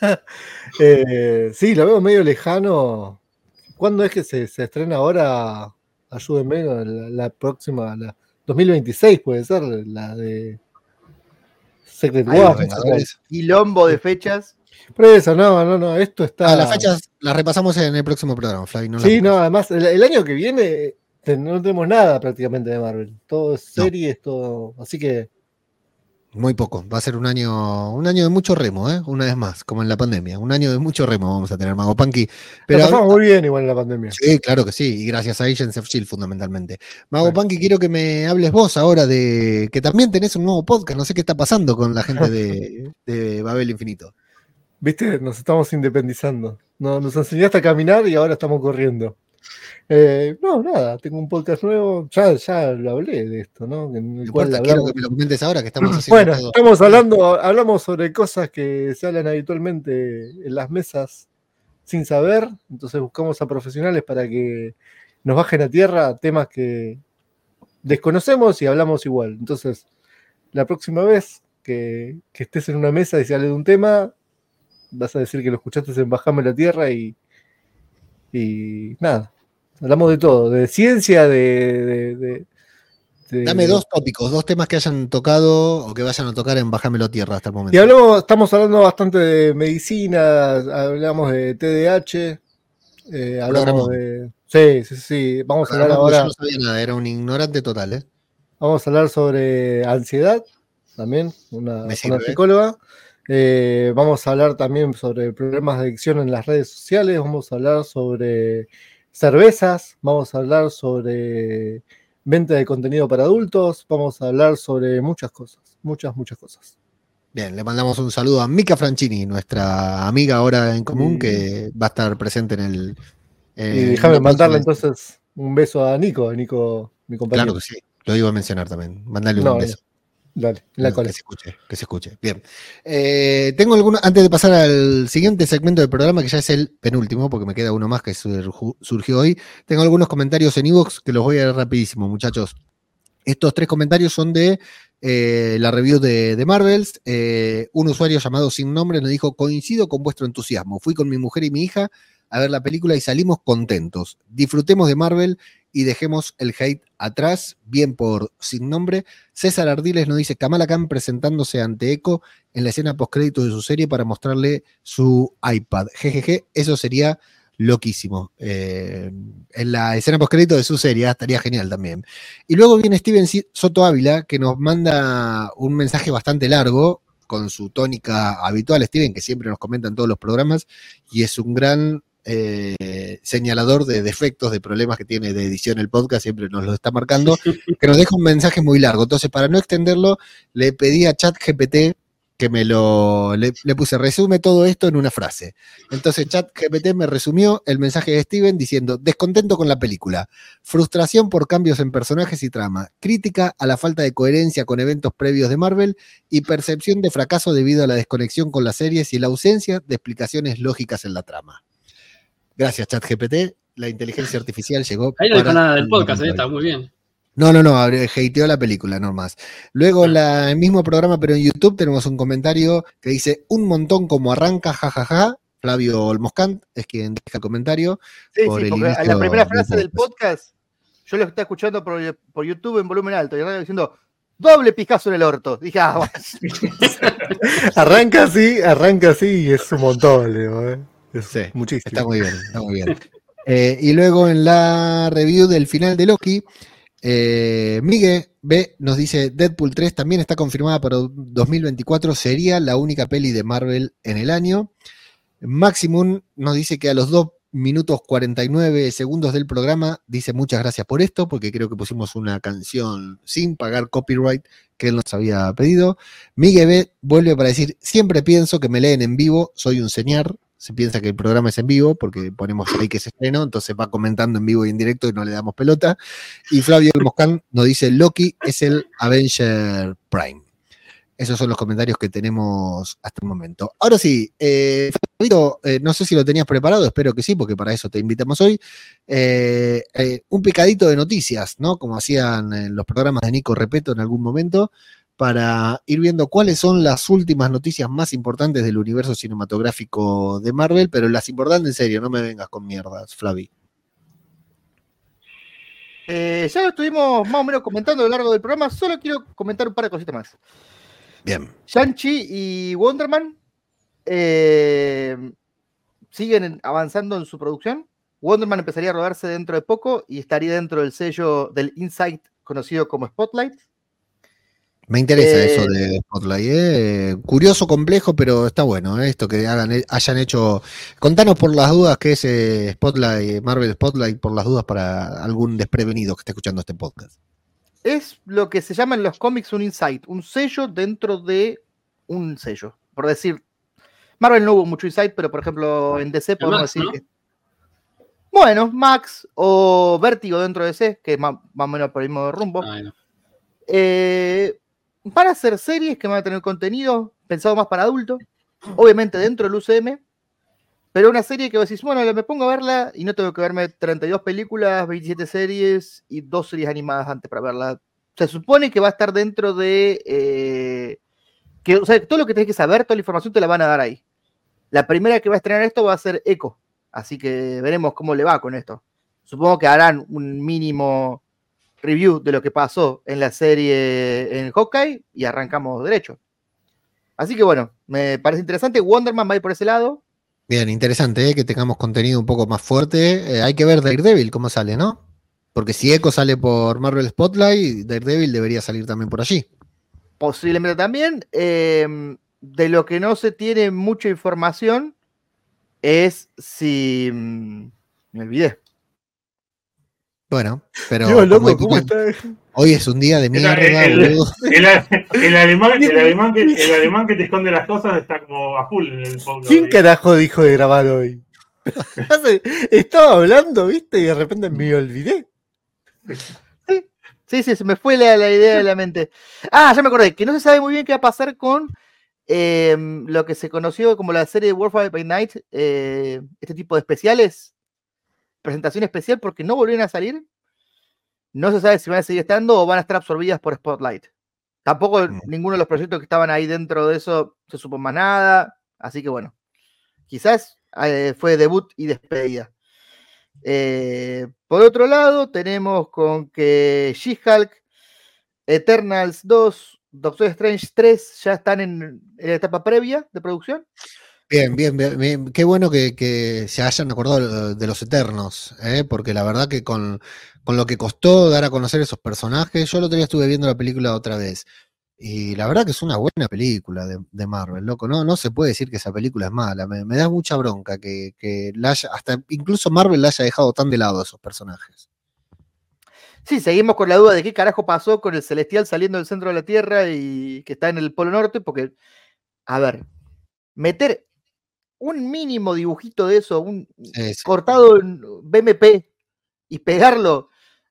eh, sí, lo veo medio lejano. ¿Cuándo es que se, se estrena ahora? Ayúdenme, la, la próxima, la 2026 puede ser, la de Secret Vengadores. Quilombo de fechas. Pero eso, no, no, no, esto está. Ah, las fechas las repasamos en el próximo programa, Flavio. No Sí, no, además, el, el año que viene te- no tenemos nada prácticamente de Marvel. Todo es No. series, todo. Así que, Muy poco. Va a ser un año, un año de mucho remo, ¿eh? Una vez más, como en la pandemia. Un año de mucho remo vamos a tener, Mago la Pero pasamos muy bien igual en la pandemia. sí, claro que sí, y gracias a Agents of Shield fundamentalmente. Mago Bueno. Punky, quiero que me hables vos ahora de que también tenés un nuevo podcast. No sé qué está pasando con la gente de, de Babel Infinito. Viste, nos estamos independizando. No, nos enseñaste a caminar y ahora estamos corriendo. Eh, no, nada, tengo un podcast nuevo. Ya, ya lo hablé de esto, ¿no? En el cual hablamos- que me lo comentes ahora que estamos haciendo Bueno, todo. estamos hablando, hablamos sobre cosas que se hablan habitualmente en las mesas sin saber. Entonces buscamos a profesionales para que nos bajen a tierra temas que desconocemos y hablamos igual. Entonces, la próxima vez que, que estés en una mesa y se hable de un tema, vas a decir que lo escuchaste en Bajame la Tierra y, y nada. Hablamos de todo, de ciencia, de... de- de- de- Dame dos tópicos, dos temas que hayan tocado o que vayan a tocar en Bájamelo a Tierra hasta el momento. Y hablamos, estamos hablando bastante de medicina, hablamos de TDAH, eh, hablamos de. Sí, sí, sí. Vamos a hablar Yo ahora. no sabía nada, era un ignorante total, ¿eh? Vamos a hablar sobre ansiedad también, una, psicóloga. Eh, vamos a hablar también sobre problemas de adicción en las redes sociales. Vamos a hablar sobre cervezas. Vamos a hablar sobre venta de contenido para adultos. Vamos a hablar sobre muchas cosas, muchas, muchas cosas. Bien, le mandamos un saludo a Mica Franchini, nuestra amiga ahora en común, que va a estar presente en el. eh, Y déjame mandarle entonces un beso a Nico, a Nico, mi compañero. Claro que sí, lo iba a mencionar también. Mandale un beso. Dale, la que cola. se escuche, que se escuche. Bien. Eh, tengo algunos, antes de pasar al siguiente segmento del programa, que ya es el penúltimo, porque me queda uno más que surgió hoy, tengo algunos comentarios en iVoox que los voy a leer rapidísimo, muchachos. Estos tres comentarios son de eh, la review de, de Marvels. Eh, un usuario llamado Sin Nombre nos dijo, coincido con vuestro entusiasmo. Fui con mi mujer y mi hija a ver la película y salimos contentos. Disfrutemos de Marvel y dejemos el hate atrás, bien por Sin Nombre. César Ardiles nos dice Kamala Khan presentándose ante Echo en la escena postcrédito de su serie para mostrarle su iPad. Jejeje, eso sería loquísimo. Eh, en la escena postcrédito de su serie, ah, estaría genial también. Y luego viene Steven Soto Ávila, que nos manda un mensaje bastante largo, con su tónica habitual, Steven, que siempre nos comenta en todos los programas, y es un gran eh, señalador de defectos, de problemas que tiene de edición el podcast, siempre nos lo está marcando, que nos deja un mensaje muy largo. Entonces, para no extenderlo, le pedí a ChatGPT que me lo le, le puse resume todo esto en una frase. Entonces ChatGPT me resumió el mensaje de Steven diciendo descontento con la película, frustración por cambios en personajes y trama, crítica a la falta de coherencia con eventos previos de Marvel y percepción de fracaso debido a la desconexión con las series y la ausencia de explicaciones lógicas en la trama. Gracias ChatGPT, la inteligencia artificial llegó. Ahí no dijo nada del podcast, eh, está muy bien. No, no, no, hateó la película, no más. Luego en la- el mismo programa, pero en YouTube, tenemos un comentario que dice un montón como arranca, jajaja. Flavio Olmoscant es quien deja el comentario. Sí, por sí, el porque a la primera frase del podcast. yo lo estaba escuchando por, por YouTube en volumen alto y estaba diciendo doble picazo en el orto. Dije, ah. Arranca así, arranca así y es un montón, Leo. ¿eh? Sí, muchísimo. Está muy bien, está muy bien. Eh, y luego en la review del final de Loki, eh, Miguel B nos dice Deadpool 3 también está confirmada para 2024, sería la única peli de Marvel en el año. Maximum nos dice que a los 2 minutos 49 segundos del programa dice muchas gracias por esto, porque creo que pusimos una canción sin pagar copyright que él nos había pedido. Miguel B vuelve para decir, siempre pienso que me leen en vivo, soy un señor. Se piensa que el programa es en vivo porque ponemos ahí que se estrenó, entonces va comentando en vivo y en directo y no le damos pelota. Y Flavio Moscán nos dice, Loki es el Avenger Prime. Esos son los comentarios que tenemos hasta el momento. Ahora sí, eh, Fabito, eh, no sé si lo tenías preparado, espero que sí, porque para eso te invitamos hoy. Eh, eh, un picadito de noticias, ¿no? Como hacían los programas de Nico Repeto en algún momento, para ir viendo cuáles son las últimas noticias más importantes del universo cinematográfico de Marvel, pero las importantes en serio, no me vengas con mierdas, Flavi. Eh, ya lo estuvimos más o menos comentando a lo largo del programa, solo quiero comentar un par de cositas más. Bien. Shang-Chi y Wonderman eh, siguen en- avanzando en su producción. Wonderman empezaría a rodarse dentro de poco y estaría dentro del sello del Insight conocido como Spotlight. Me interesa Eh, eso de Spotlight. ¿eh? Curioso, complejo, pero está bueno ¿eh? esto que hagan, hayan hecho. Contanos por las dudas qué es eh, Spotlight, Marvel Spotlight, por las dudas para algún desprevenido que esté escuchando este podcast. Es lo que se llama en los cómics un Insight, un sello dentro de un sello. Por decir, Marvel no hubo mucho Insight, pero por ejemplo en DC podemos Max, decir ¿no? que. Bueno, Max o Vértigo dentro de DC, que es más, más o menos por el mismo rumbo. Ay, no. Eh, van a ser series que van a tener contenido pensado más para adultos, obviamente dentro del UCM, pero una serie que decís, bueno, me pongo a verla y no tengo que verme 32 películas, 27 series y dos series animadas antes para verla. Se supone que va a estar dentro de... eh, que, o sea, todo lo que tenés que saber, toda la información te la van a dar ahí. La primera que va a estrenar esto va a ser Echo, así que veremos cómo le va con esto. Supongo que harán un mínimo review de lo que pasó en la serie en Hawkeye y arrancamos derecho. Así que bueno, me parece interesante. Wonderman va a ir por ese lado. Bien, interesante ¿eh? que tengamos contenido un poco más fuerte. Eh, hay que ver Daredevil cómo sale, ¿no? Porque si Echo sale por Marvel Spotlight, Daredevil debería salir también por allí. Posiblemente también. Eh, de lo que no se tiene mucha información es si. mm, Me olvidé. Bueno, pero Dios, loco, ¿cómo está? hoy es un día de mierda, el- el- el alemán, el, alemán que, el alemán que te esconde las cosas está como a full en el podcast. ¿Quién carajo dijo de grabar hoy? Estaba hablando, viste, y de repente me olvidé. Sí, sí, se me fue la, la idea de la mente. Ah, ya me acordé, que no se sabe muy bien qué va a pasar con eh, lo que se conoció como la serie Warfare by Night, eh, este tipo de especiales, presentación especial, porque no volvieron a salir. No se sabe si van a seguir estando o van a estar absorbidas por Spotlight. Tampoco Mm. ninguno de los proyectos que estaban ahí dentro de eso se supo más nada. Así que bueno, quizás eh, fue debut y despedida. Eh, por otro lado, tenemos con que She-Hulk, Eternals 2, Doctor Strange 3 ya están en, en la etapa previa de producción. Bien, bien, bien. Qué bueno que, se hayan acordado de los Eternos, ¿eh? porque la verdad que con, con lo que costó dar a conocer esos personajes, yo el otro día estuve viendo la película otra vez, y la verdad que es una buena película de, Marvel, loco, no, no se puede decir que esa película es mala, me, me da mucha bronca que, que la haya, hasta incluso Marvel la haya dejado tan de lado a esos personajes. Sí, seguimos con la duda de qué carajo pasó con el Celestial saliendo del centro de la Tierra y que está en el Polo Norte, porque, a ver, meter un mínimo dibujito de eso, un Sí, sí. cortado en BMP y pegarlo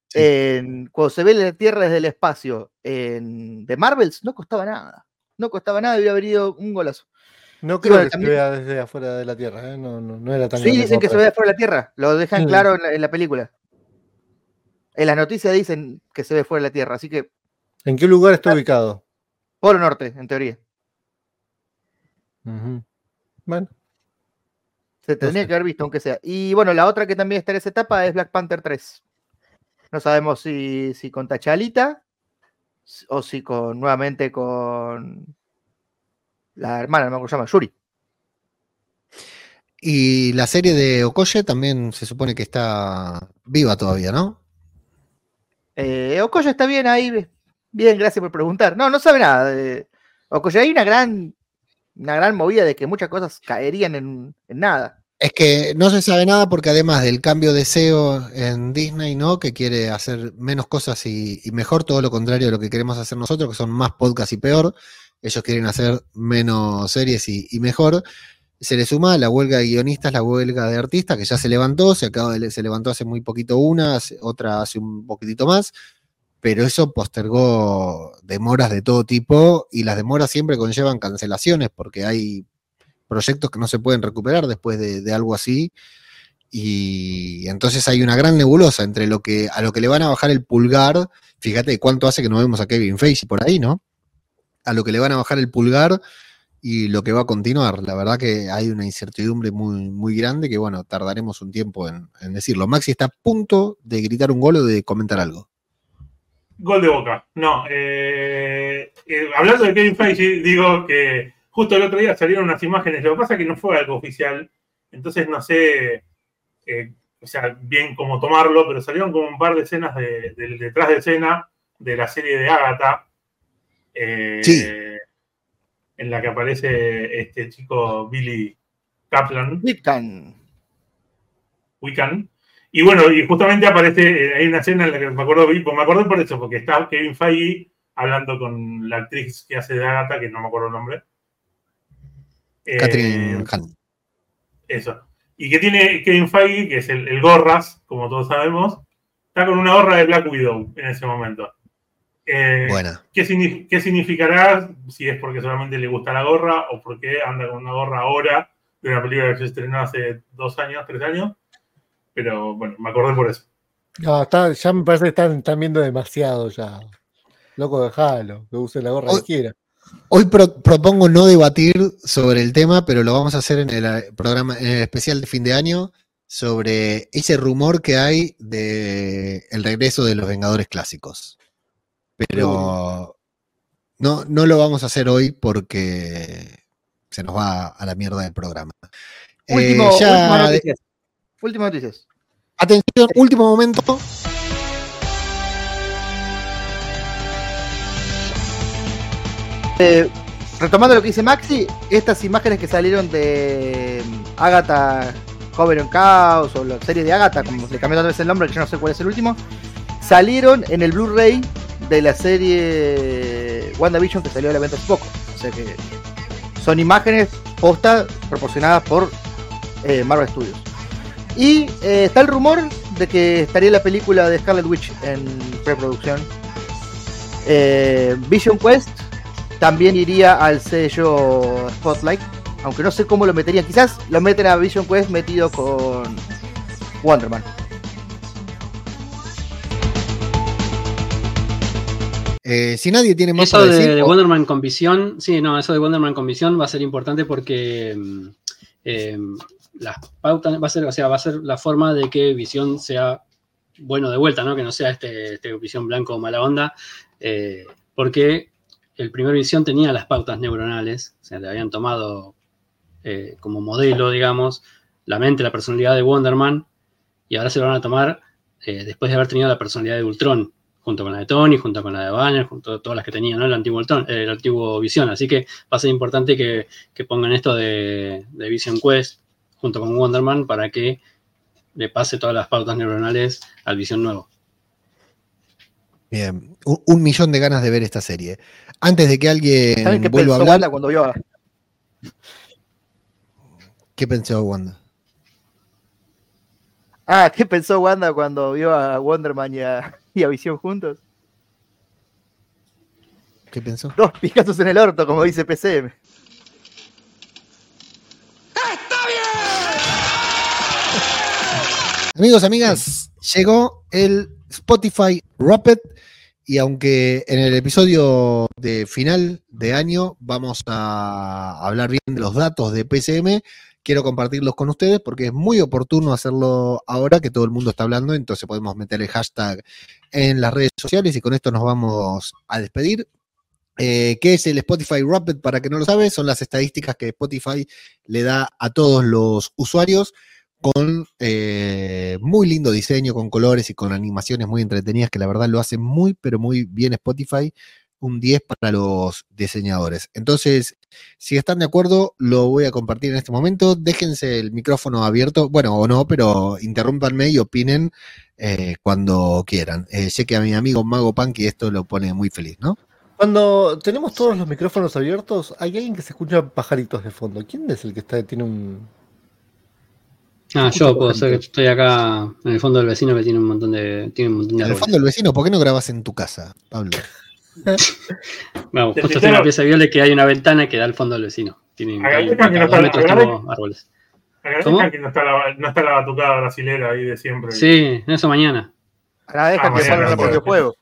Sí. en, cuando se ve la Tierra desde el espacio en de Marvels, no costaba nada. No costaba nada, hubiera venido un golazo. No creo bueno, que también- se vea desde afuera de la Tierra, ¿eh? no, no, no era tan Sí, dicen que se ve parece. fuera de la Tierra, lo dejan Sí. claro en la, en la película. En las noticias dicen que se ve fuera de la Tierra, así que ¿En qué lugar está ubicado? Polo Norte, en teoría. Bueno, Se tendría que haber visto, aunque sea. Y bueno, la otra que también está en esa etapa es Black Panther 3. No sabemos si, si con Tachalita o si con nuevamente con la hermana, no me acuerdo se llama, Yuri. Y la serie de Okoye también se supone que está viva todavía, ¿no? Eh, Okoye está bien ahí. Bien, gracias por preguntar. No, no sabe nada. De Okoye, hay una gran, una gran movida de que muchas cosas caerían en, nada. Es que no se sabe nada porque además del cambio de SEO en Disney, ¿no? Que quiere hacer menos cosas y, mejor, todo lo contrario de lo que queremos hacer nosotros, que son más podcasts y peor. Ellos quieren hacer menos series y, mejor. Se le suma la huelga de guionistas, la huelga de artistas, que ya se levantó, se, acaba de- se levantó hace muy poquito una, otra hace un poquitito más, pero eso postergó demoras de todo tipo y las demoras siempre conllevan cancelaciones porque hay proyectos que no se pueden recuperar después de, algo así. Y entonces hay una gran nebulosa entre lo que a lo que le van a bajar el pulgar. Fíjate cuánto hace que no vemos a Kevin Feige por ahí, ¿no? A lo que le van a bajar el pulgar y lo que va a continuar. La verdad que hay una incertidumbre muy, muy grande que, bueno, tardaremos un tiempo en, en decirlo. Maxi está a punto de gritar un gol o de comentar algo. Gol de boca. No. eh, eh, hablando de Kevin Feige, digo que justo el otro día salieron unas imágenes. Lo que pasa es que no fue algo oficial. Entonces no sé eh, o sea, bien cómo tomarlo, pero salieron como un par de escenas de, detrás de escena de la serie de Agatha. Sí. En la que aparece este chico Billy Kaplan. Wiccan. Wiccan. Y bueno, y justamente aparece, eh, hay una escena en la que me acuerdo, pues me acordé por eso, porque está Kevin Feige hablando con la actriz que hace de Agatha, que no me acuerdo el nombre. Eh, Catherine Hahn. Eso. Y que tiene Kevin Feige, que es el, el gorras, como todos sabemos, está con una gorra de Black Widow en ese momento. Eh, Buena. ¿qué, qué significará? Si es porque solamente le gusta la gorra o porque anda con una gorra ahora de una película que se estrenó hace dos años, tres años. Pero bueno, me acordé por eso. no, está- ya me parece que están, están viendo demasiado ya. Loco, dejalo, que use la gorra Hoy- que quiera. Hoy pro- propongo no debatir sobre el tema, pero lo vamos a hacer en el eh, programa, en el especial de fin de año, sobre ese rumor que hay de el regreso de los Vengadores clásicos. Pero no, no lo vamos a hacer hoy porque se nos va a la mierda el programa. Eh, Último, ya últimas de- noticias. Últimas noticias. Atención, último momento. Eh, retomando lo que dice Maxi, estas imágenes que salieron de mm, Agatha Cover on Chaos o la serie de Agatha, como le cambió otra vez el nombre, que yo no sé cuál es el último, salieron en el Blu-ray de la serie WandaVision que salió a la venta hace poco. O sea que son imágenes postas proporcionadas por eh, Marvel Studios. Y eh, está el rumor de que estaría la película de Scarlet Witch en preproducción Eh, Vision Quest también iría al sello Spotlight, aunque no sé cómo lo meterían. Quizás lo meten a Vision Quest metido con Wonderman. Eh, si nadie tiene más Eso para de, decir, de o- Wonderman con visión, sí, no, eso de Wonderman con visión va a ser importante porque mm, eh, las pautas va a ser, o sea, va a ser la forma de que visión sea bueno de vuelta, ¿no? Que no sea este, este visión blanco mala onda, eh, porque el primer visión tenía las pautas neuronales, o sea, le habían tomado eh, como modelo, digamos, la mente, la personalidad de Wonderman, y ahora se lo van a tomar eh, después de haber tenido la personalidad de Ultron, junto con la de Tony, junto con la de Banner, junto a todas las que tenía, ¿no? El antiguo, el antiguo Visión. Así que va a ser importante que, que pongan esto de, de Vision Quest junto con Wonderman para que le pase todas las pautas neuronales al Visión nuevo. Bien, un, un millón de ganas de ver esta serie. Antes de que alguien ¿Saben qué vuelva a pensó hablar, Wanda cuando vio a... ¿qué pensó Wanda? Ah, ¿qué pensó Wanda cuando vio a Wonderman y a, y a Visión juntos? ¿Qué pensó? Dos picazos en el orto, como dice PCM. Amigos, amigas, llegó el Spotify Rapid y aunque en el episodio de final de año vamos a hablar bien de los datos de PCM, quiero compartirlos con ustedes porque es muy oportuno hacerlo ahora que todo el mundo está hablando, entonces podemos meter el hashtag en las redes sociales y con esto nos vamos a despedir. Eh, ¿Qué es el Spotify Rapid? Para que no lo sabe, son las estadísticas que Spotify le da a todos los usuarios con eh, muy lindo diseño, con colores y con animaciones muy entretenidas, que la verdad lo hace muy, pero muy bien Spotify. Un 10 para los diseñadores. Entonces, si están de acuerdo, lo voy a compartir en este momento. Déjense el micrófono abierto, bueno, o no, pero interrúmpanme y opinen eh, cuando quieran. Eh, sé que a mi amigo Mago Punky esto lo pone muy feliz, ¿no? Cuando tenemos todos los micrófonos abiertos, hay alguien que se escucha pajaritos de fondo. ¿Quién es el que está tiene un Ah, yo puedo ser que estoy acá en el fondo del vecino que tiene un montón de. Tiene un montón de En el fondo del vecino, ¿por qué no grabas en tu casa, Pablo? Vamos, Te justo estoy en la pieza viola que hay una ventana que da al fondo del vecino. Tiene no dos metros árboles. Agradezcan ¿Cómo? que no está, la, no está la batucada brasilera ahí de siempre. Sí, eso mañana. Agradezcan Ah, que bueno, salgan a bueno. propio juego.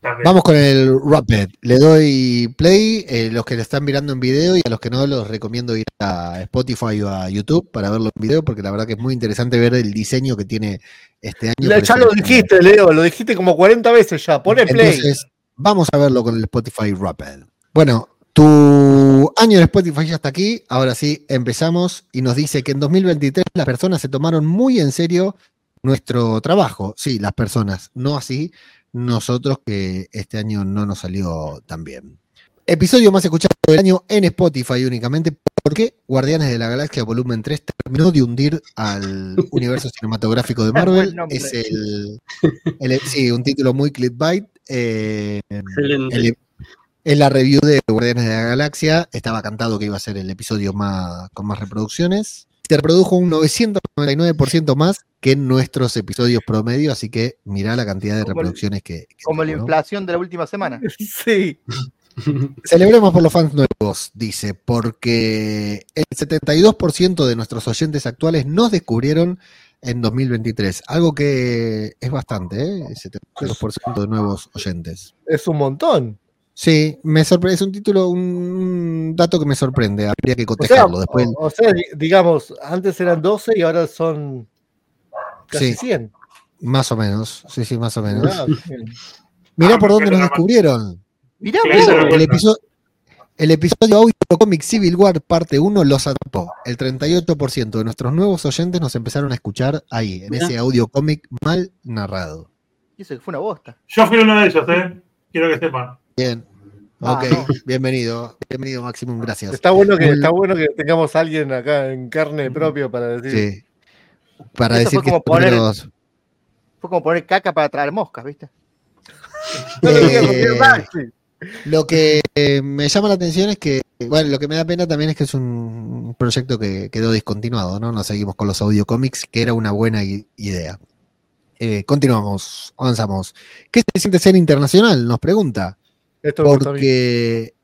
También. Vamos con el Rapid. Le doy play. eh, los que lo están mirando en video y a los que no, los recomiendo ir a Spotify o a YouTube para verlo en video, porque la verdad que es muy interesante ver el diseño que tiene este año. Ya, por ya lo dijiste, Leo, lo dijiste como 40 veces ya. Pone play. Entonces, vamos a verlo con el Spotify Rapid. Bueno, tu año de Spotify ya está aquí. Ahora sí, empezamos y nos dice que en 2023 las personas se tomaron muy en serio nuestro trabajo. Sí, las personas, no así nosotros que este año no nos salió tan bien. Episodio más escuchado del año en Spotify únicamente porque Guardianes de la Galaxia Volumen 3 terminó de hundir al universo cinematográfico de Marvel. Es el, el- sí, un título muy clickbait. eh, el- en la review de Guardianes de la Galaxia estaba cantado que iba a ser el episodio más, con más reproducciones. Se reprodujo un 999% más que en nuestros episodios promedio, así que mirá la cantidad de Como el- reproducciones que, que Como la inflación de la última semana. Sí. Celebremos por los fans nuevos, dice, porque el 72% de nuestros oyentes actuales nos descubrieron en 2023, algo que es bastante, ¿eh? El 72% de nuevos oyentes. Es un montón. Sí, me sorprende, es un título, un dato que me sorprende, habría que O sea, cotejarlo. Después, o- o sea, di- digamos, antes eran 12 y ahora son casi Sí. 100. más o menos, sí, sí, más o menos. Ah. Mirá Ah, por dónde nos descubrieron. Mirá, El episodio, el episodio audio cómic Civil War parte 1 los atrapó. El 38% de nuestros nuevos oyentes nos empezaron a escuchar ahí, en Mirá. ese audio cómic mal narrado. Y eso que fue una bosta. Yo fui uno de ellos, ¿eh? Quiero que sepan. Bien. Ah, Ok, no. bienvenido. Bienvenido, Maximum, gracias. Está bueno que está bueno que tengamos a alguien acá en carne propia para decir. Sí. Para Eso decir fue que como poner- primeros- Fue como poner caca para traer moscas, ¿viste? Eh. Lo que eh, me llama la atención es que, bueno, lo que me da pena también es que es un proyecto que quedó discontinuado, ¿no? No seguimos con los audiocómics, que era una buena idea. Eh, continuamos, avanzamos. ¿Qué se siente ser internacional? Nos pregunta. Esto. Porque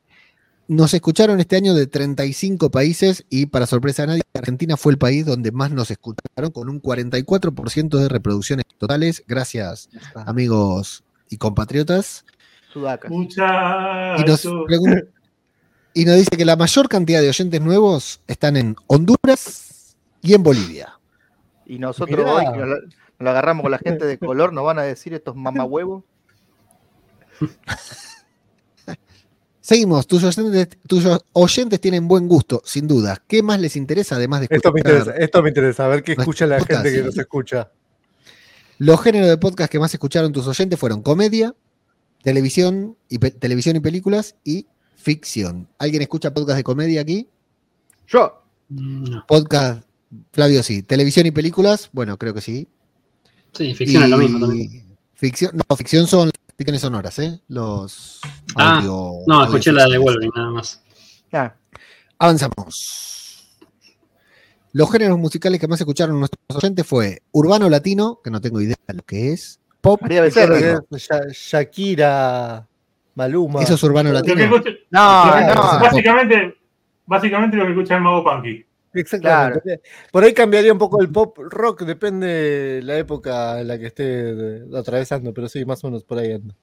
nos escucharon este año de 35 países y para sorpresa de nadie, Argentina fue el país donde más nos escucharon con un 44% de reproducciones totales. Gracias, amigos y compatriotas. Sudacas. Y nos, y dice que la mayor cantidad de oyentes nuevos están en Honduras y en Bolivia. Y nosotros Mirá. hoy, que nos, lo- nos lo agarramos con la gente de color, nos van a decir estos mamahuevos. Seguimos, tus oyentes, tus oyentes tienen buen gusto, sin duda. ¿Qué más les interesa además de Esto me escuchar? interesa, esto me interesa, a ver qué escucha la podcast. gente que nos escucha. Los géneros de podcast que más escucharon tus oyentes fueron comedia, televisión y, pe- televisión y películas y ficción. ¿Alguien escucha podcast de comedia aquí? Yo. Podcast, Flavio, sí. Televisión y películas, bueno, creo que sí. Sí, ficción es lo mismo también. Ficción, no, ficción son ficciones sonoras, ¿eh? Los Ah, audio- No, escuché la de. Wolverine nada más. ah, Avanzamos. Los géneros musicales que más escucharon nuestros oyentes fue urbano latino, que no tengo idea de lo que es, pop, María Becerra. Shakira, Maluma. eso es urbano latino. escucha- no. Básicamente, básicamente lo que escucha el mago Punky. Exactamente. Por ahí cambiaría un poco el pop rock, depende de la época en la que esté atravesando, pero sí, más o menos por ahí anda.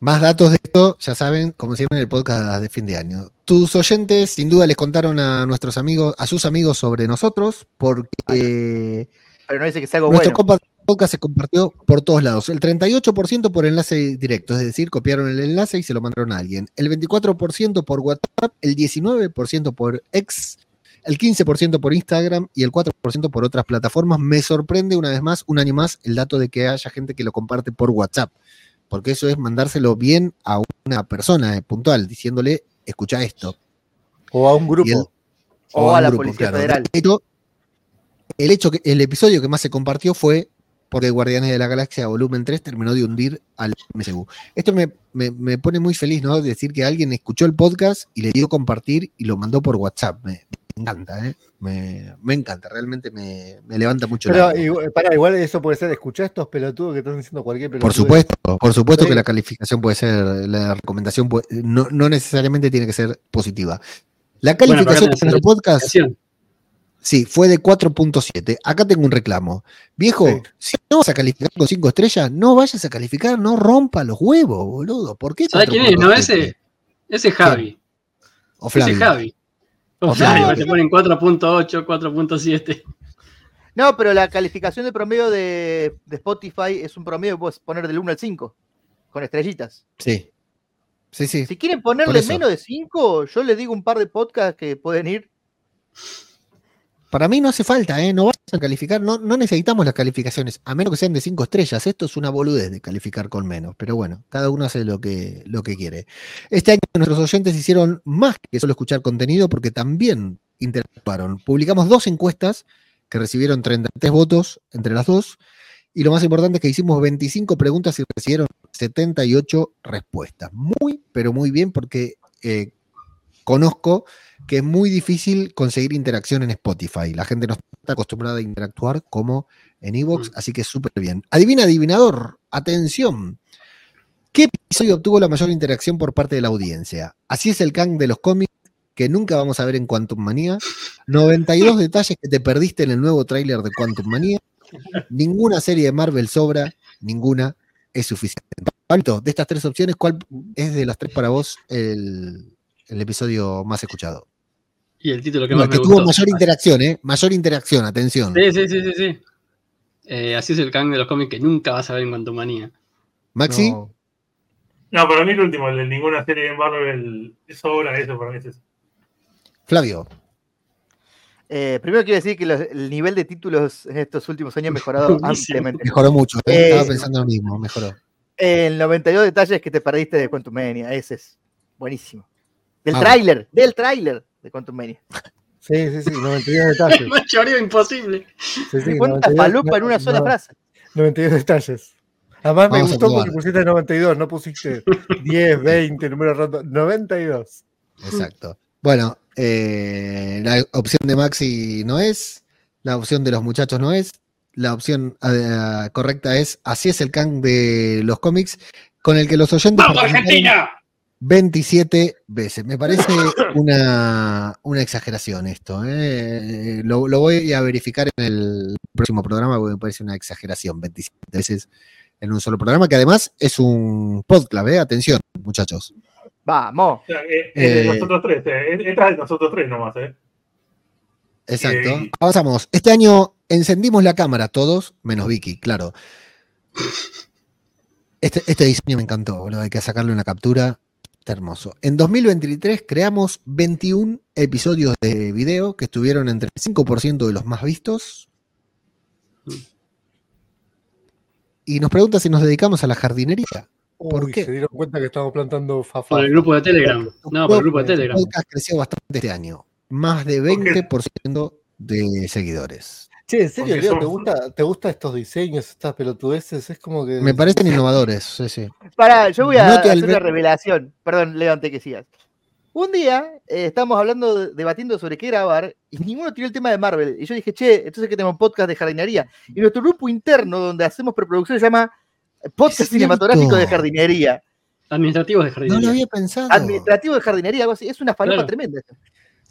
Más datos de esto, ya saben, como siempre en el podcast de fin de año. Tus oyentes sin duda les contaron a nuestros amigos, a sus amigos sobre nosotros, porque pero no dice que sea algo nuestro bueno. podcast se compartió por todos lados. El 38% por enlace directo, es decir, copiaron el enlace y se lo mandaron a alguien. El 24% por WhatsApp, el 19% por X, el 15% por Instagram y el 4% por otras plataformas. Me sorprende una vez más, un año más, el dato de que haya gente que lo comparte por WhatsApp, porque eso es mandárselo bien a una persona eh, puntual, diciéndole, escucha esto. O a un grupo. El- O o a la grupo, Policía claro. Federal. De hecho, el hecho que el episodio que más se compartió fue porque Guardianes de la Galaxia Volumen 3 terminó de hundir al MCU. Esto me, me- me pone muy feliz, ¿no? Decir que alguien escuchó el podcast y le dio compartir y lo mandó por WhatsApp. Me, me encanta, ¿eh? Me, me encanta, realmente me, me levanta mucho Pero ánimo. igual, pará, igual eso puede ser, escuchá estos pelotudos que están diciendo cualquier pelotudo. Por supuesto, por supuesto Sí. que la calificación puede ser, la recomendación puede- no, no necesariamente tiene que ser positiva. La Bueno, calificación acá de nuestro podcast. Sí, fue de 4.7. Acá tengo un reclamo. Viejo, Sí. si no vas a calificar con 5 estrellas, no vayas a calificar, no rompa los huevos, boludo. ¿Por qué? ¿Sabes quién es? No, 4.7? ese, ese es Javi. O Ese Flavio. es Javi. O Flavio, Flavio. te ponen 4.8, 4.7. No, pero la calificación de promedio de, de Spotify es un promedio que puedes poner del 1 al 5, con estrellitas. Sí. Sí, sí. Si quieren ponerle menos de 5, yo les digo un par de podcasts que pueden ir. Para mí no hace falta, ¿eh? No vas a calificar, no, no necesitamos las calificaciones, a menos que sean de 5 estrellas. Esto es una boludez de calificar con menos, pero bueno, cada uno hace lo que, lo que quiere. Este año nuestros oyentes hicieron más que solo escuchar contenido porque también interactuaron. Publicamos dos encuestas que recibieron 33 votos entre las dos, y lo más importante es que hicimos 25 preguntas y recibieron 78 respuestas. Muy, pero muy bien, porque eh, conozco que es muy difícil conseguir interacción en Spotify. La gente no está acostumbrada a interactuar como en Evox, Mm. así que súper bien. Adivina, adivinador, atención. ¿Qué episodio obtuvo la mayor interacción por parte de la audiencia? Así es el Kang de los cómics que nunca vamos a ver en Quantum Manía. 92 detalles que te perdiste en el nuevo tráiler de Quantum Manía. Ninguna serie de Marvel sobra, ninguna es suficiente. De estas tres opciones, ¿cuál es de las tres para vos el, el episodio más escuchado? Y el título que No, más el que me tuvo gustó. mayor interacción, ¿eh? Mayor interacción, atención. Sí, sí, sí, sí. sí. Eh, así es el Kang de los cómics que nunca vas a ver en Quantumania. Maxi, No. No, para mí el último, el de ninguna serie de Marvel es obra, eso para mí es eso. Flavio. Eh, primero quiero decir que los- el nivel de títulos en estos últimos años ha mejorado ampliamente. Mejoró mucho, ¿eh? Eh, estaba pensando lo mismo, mejoró. El 92 detalles que te perdiste de Quantum Mania, ese es buenísimo. Del Vamos. tráiler, del tráiler de Quantum Mania. Sí, sí, sí, 92 detalles. Más choreo imposible. Sí, sí, ¿Cuánta 92, falopa en una sola no, frase? 92 detalles. Además me Vamos gustó porque pusiste 92, no pusiste 10, 20, número roto. 92. Exacto. Bueno, eh, la opción de Maxi no es, la opción de los muchachos no es, la opción eh, correcta es Así es el can de los cómics, con el que los oyentes ¡Vamos, Argentina! 27 veces. Me parece una, una exageración esto. ¿eh? Lo, lo voy a verificar en el próximo programa porque me parece una exageración. 27 veces en un solo programa, que además es un podcast. ¿eh? Atención, muchachos. Vamos. O sea, eh, es de Eh, nosotros tres, eh. esta es de nosotros tres nomás, ¿eh? Exacto. Avanzamos. Este año encendimos la cámara todos, menos Vicky, claro. Este, este diseño me encantó, boludo. Hay que sacarle una captura. Está hermoso. En 2023 creamos 21 episodios de video que estuvieron entre el 5% de los más vistos. Y nos pregunta si nos dedicamos a la jardinería. ¿Por Uy, qué? Se dieron cuenta que estamos plantando fafa. Por el grupo de Telegram. No, por el grupo de El Telegram. podcast creció bastante este año. Más de 20% de seguidores. Che, ¿en serio, Leo? son- ¿Te gusta, ¿Te gustan estos diseños, estas pelotudeces? Es como que. Me parecen innovadores, sí, sí. Pará, yo voy a No te hacer una revelación. Perdón, Leo, antes que sigas. Un día eh, estábamos hablando, de- debatiendo sobre qué grabar, y ninguno tiró el tema de Marvel. Y yo dije, che, entonces que tenemos un podcast de jardinería. Y nuestro grupo interno, donde hacemos preproducción, se llama Podcast Cinematográfico de. Jardinería. Administrativos de No jardinería. lo había pensado. Administrativo de jardinería, algo así. Es una falopa Claro. tremenda.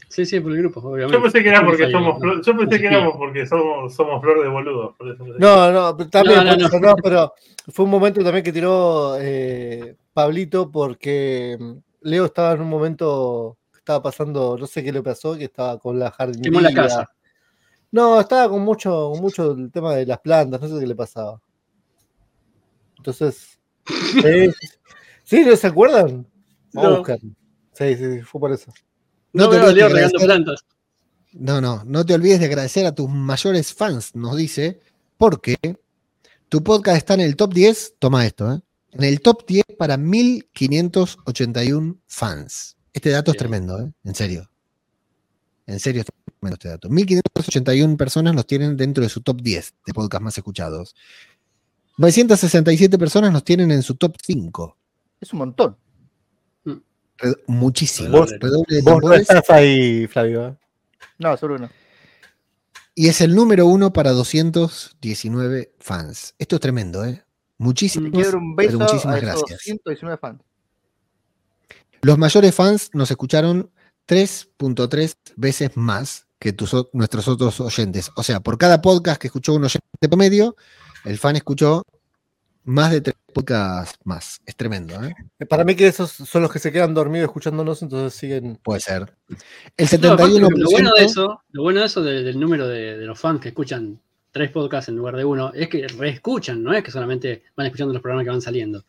Sí, sí, por el grupo, obviamente. Yo pensé que era porque somos, no. yo pensé que éramos porque somos, somos flor de boludos. por eso pensé. No, no, también, No, pero fue un momento también que tiró eh, Pablito porque mm, Leo estaba en un momento que estaba pasando, no sé qué le pasó, que estaba con la jardinería. Quemó la casa. No, estaba con mucho, con mucho el tema de las plantas, no sé qué le pasaba. Entonces, sí, sí, ¿no se acuerdan? Vamos a No. buscar. Sí, sí, sí, fue por eso. No No te veo a olvides Leo de regando agradecer- plantas. No, no, no te olvides de agradecer a tus mayores fans, nos dice, porque tu podcast está en el top 10, toma esto, ¿eh? en el top 10 para 1581 fans. Este dato es Bien. tremendo, ¿eh? en serio. En serio es tremendo este dato. 1581 personas nos tienen dentro de su top 10 de podcast más escuchados. 967 personas nos tienen en su top 5. Es un montón. Red- muchísimo. Vos- Redoble de Vos no estás ahí, Flavio. ¿eh? No, solo uno. Y es el número uno para 219 fans. Esto es tremendo, ¿eh? Dar un beso muchísimas a esos gracias. 119 fans. Los mayores fans nos escucharon 3.3 veces más que tus nuestros otros oyentes. O sea, por cada podcast que escuchó un oyente promedio, el fan escuchó más de tres podcasts más. Es tremendo, ¿eh? Para mí que esos son los que se quedan dormidos escuchándonos, entonces siguen. Puede ser. El No, aparte, 71%. lo bueno de eso, lo bueno de eso de- del número de, de los fans que escuchan tres podcasts en lugar de uno, es que reescuchan, no es que solamente van escuchando los programas que van saliendo.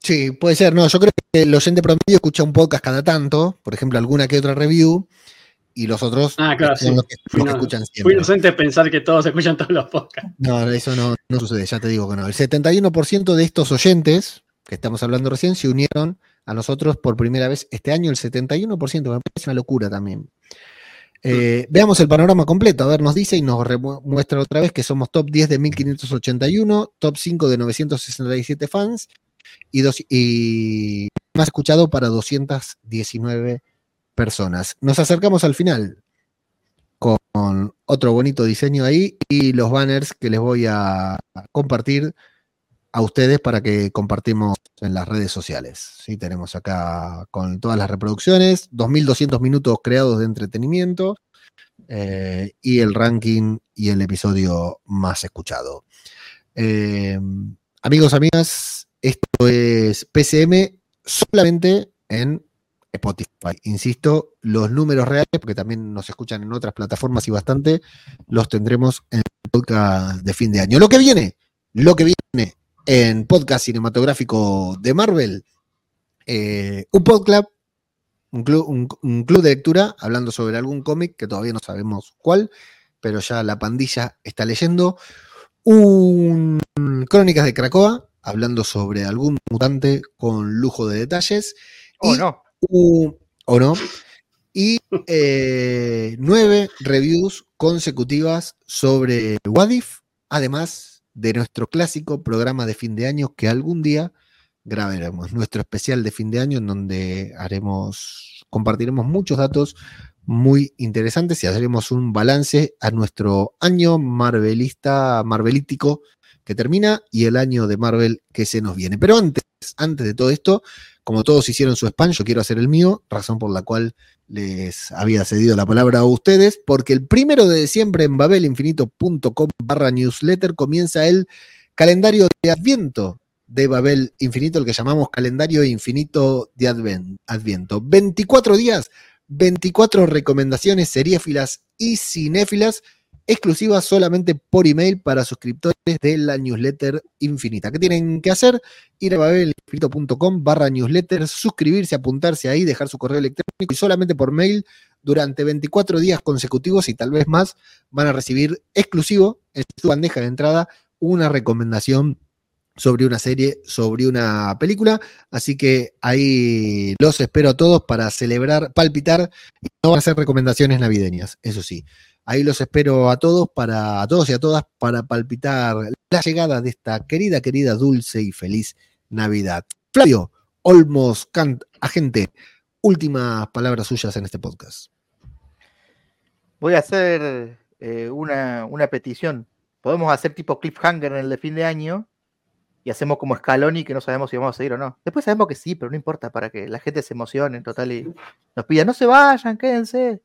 Sí, puede ser. No, yo creo que el oyente promedio escucha un podcast cada tanto, por ejemplo, alguna que otra review, y los otros Ah, claro, son sí. los que, los que escuchan Fui siempre. inocente pensar que todos escuchan todos los podcasts. No, eso no, no sucede, ya te digo que no. El 71% de estos oyentes que estamos hablando recién se unieron a nosotros por primera vez este año, el 71%, me parece una locura también. Eh, veamos el panorama completo, a ver, nos dice y nos muestra otra vez que somos top 10 de 1581, top 5 de 967 fans y, dos, y más escuchado para 219 personas. Nos acercamos al final con otro bonito diseño ahí y los banners que les voy a compartir a ustedes para que compartimos en las redes sociales. ¿sí? Tenemos acá con todas las reproducciones, 2.200 minutos creados de entretenimiento eh, y el ranking y el episodio más escuchado. Eh, amigos, amigas, esto es PCM solamente en Spotify. Insisto, los números reales, porque también nos escuchan en otras plataformas y bastante, los tendremos en el podcast de fin de año. Lo que viene, lo que viene en podcast cinematográfico de Marvel, eh, un podcast, un club, un, un club de lectura hablando sobre algún cómic que todavía no sabemos cuál, pero ya la pandilla está leyendo. Un Crónicas de Cracoa, hablando sobre algún mutante con lujo de detalles. Oh, Y no. O no. Y eh, nueve reviews consecutivas sobre What If, además de nuestro clásico programa de fin de año que algún día grabaremos, nuestro especial de fin de año en donde haremos, compartiremos muchos datos muy interesantes y haremos un balance a nuestro año marvelista, marvelístico que termina y el año de Marvel que se nos viene. Pero antes, antes de todo esto, como todos hicieron su spam, yo quiero hacer el mío, razón por la cual les había cedido la palabra a ustedes, porque el primero de diciembre en babelinfinito.com barra newsletter comienza el calendario de Adviento de Babel Infinito, el que llamamos calendario infinito de Adviento. 24 días, 24 recomendaciones seriéfilas y cinéfilas exclusivas solamente por email para suscriptores de la newsletter infinita. ¿Qué tienen que hacer? Ir a babelinfinito.com barra newsletter, suscribirse, apuntarse ahí, dejar su correo electrónico y solamente por mail durante 24 días consecutivos y tal vez más van a recibir exclusivo en su bandeja de entrada una recomendación sobre una serie, sobre una película. Así que ahí los espero a todos para celebrar, palpitar. Y no van a ser recomendaciones navideñas, eso sí. Ahí los espero a todos, para, a todos y a todas, para palpitar la llegada de esta querida, querida, dulce y feliz Navidad. Flavio, Olmos, Kant, agente, últimas palabras suyas en este podcast. Voy a hacer eh, una, una petición. Podemos hacer tipo cliffhanger en el de fin de año y hacemos como Scaloni que no sabemos si vamos a seguir o no. Después sabemos que sí, pero no importa para que la gente se emocione en total y nos pida, no se vayan, quédense.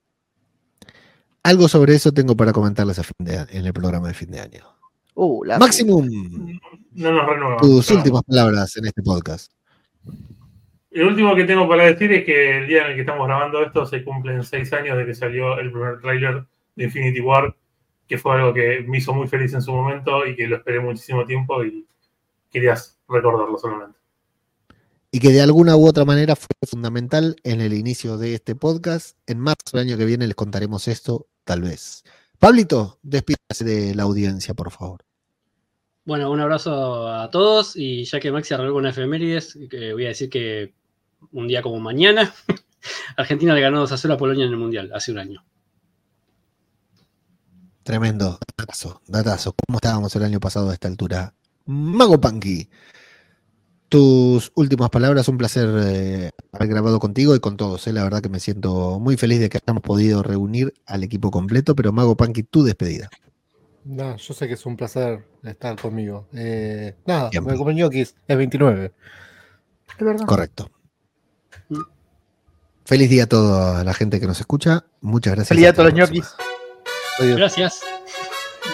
Algo sobre eso tengo para comentarles a fin de- en el programa de fin de año. Uh, la Maximum, No nos renuevamos. tus últimas palabras en este podcast. El último que tengo para decir es que el día en el que estamos grabando esto se cumplen seis años de que salió el primer tráiler de Infinity War, que fue algo que me hizo muy feliz en su momento y que lo esperé muchísimo tiempo y querías recordarlo solamente. Y que de alguna u otra manera fue fundamental en el inicio de este podcast. En marzo del año que viene les contaremos esto, tal vez. Pablito, despídase de la audiencia, por favor. Bueno, un abrazo a todos y ya que Maxi arregló con efemérides, que voy a decir que un día como mañana, Argentina le ganó 2 a 0 a Polonia en el Mundial, hace un año. Tremendo, datazo, datazo. ¿Cómo estábamos el año pasado a esta altura? Mago Punky, tus últimas palabras, un placer eh, haber grabado contigo y con todos. eh. La verdad que me siento muy feliz de que hayamos podido reunir al equipo completo, pero Mago Punky, tu despedida. No, yo sé que es un placer estar conmigo. Eh, nada, Siempre. me como ñoquis, es 29. Es verdad. Correcto. Mm. Feliz día a toda la gente que nos escucha. Muchas gracias. Feliz día a todos los ñoquis. Adiós. Gracias.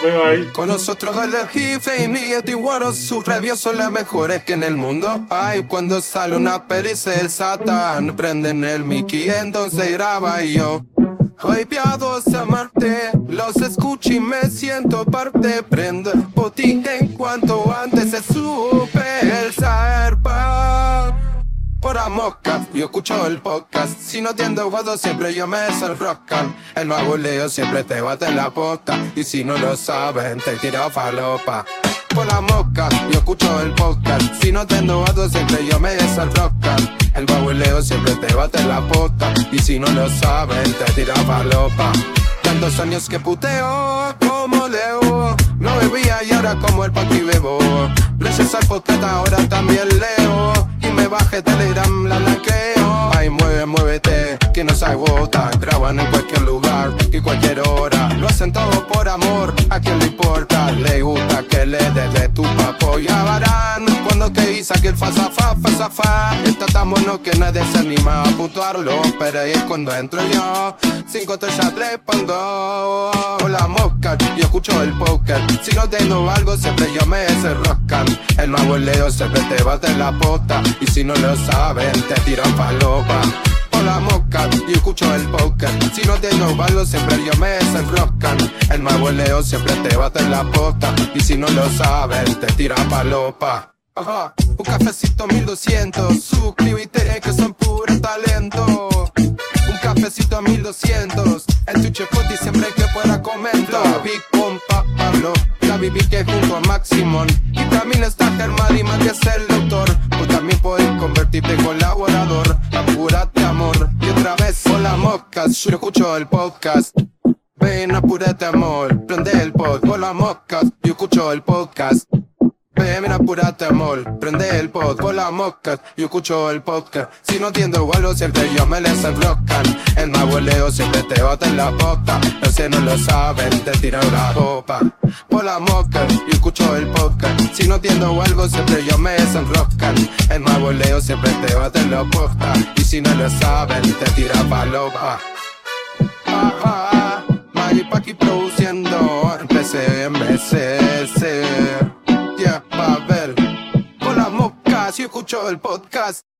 Bye bye. Con nosotros el jefe y mi antiguaro, sus reviews son las mejores que en el mundo. Ay, cuando sale una peli el satán, prenden el Mickey, entonces graba y yo. Hoy piados a Marte, los escucho y me siento parte. Prendo el botín en cuanto antes se supe el zarpa. Por mosca, yo escucho el podcast. Si no tiendo guado, siempre yo me rocan. El nuevo Leo siempre te bate la posta. Y si no lo saben, te tiro falopa. Por la mosca, yo escucho el podcast. Si no tengo guado, siempre yo me rocan. El nuevo Leo siempre te bate la posta. Y si no lo saben, te tiro falopa. Tantos años que puteo como Leo. No bebía y ahora como el paqui bebo. Gracias al podcast ahora también leo. Bajé Telegram, la laqueo. Ay, mueve, muévete, que no se agota. Graban en cualquier lugar y cualquier hora. Lo hacen todo por amor, a quien le importa. Le gusta que le des de tu papo. Ya varán cuando te dice que el fa, fa, fa, fa, fa. Está tan bueno que nadie se anima a puntuarlo. Pero ahí es cuando entro yo. Cinco estrellas respondo. La mosca, yo escucho el póker. Si no tengo algo, siempre yo me roscan. El nuevo Leo siempre te bate en la pota. Y si no lo saben, te tiran palopa. Hola mosca, yo escucho el póker. Si no tengo algo, siempre yo me roscan. El nuevo Leo siempre te bate en la pota. Y si no lo saben, te tiran palopa. Ajá, un cafecito 1200. Suscríbete que son puro talento. Un cafecito a 1200 En tu chefoti siempre que pueda comento Big Pompa Pablo La viví que junto a Maximon Y también está Germán y más que es el Tú también puedes convertirte en colaborador. Apúrate amor Y otra vez hola moscas. Yo escucho el podcast. Ven apúrate amor Prende el pod Hola moscas. Yo escucho el podcast Ve, mira, apurate amor, prende el pod por la mosca, yo escucho el podcast. Si no entiendo algo, siempre yo me les enroscan. El más boleo siempre te bota en la boca. Los que no lo saben, te tiran la copa. Por la mosca, yo escucho el podcast. Si no entiendo algo, siempre yo me desenroscan. El más boleo siempre te bota en la boca. Y si no lo saben, te tira palopa. Ah, ah, ah, Maggie Paki produciendo. Empecé, empecé, escucho el podcast.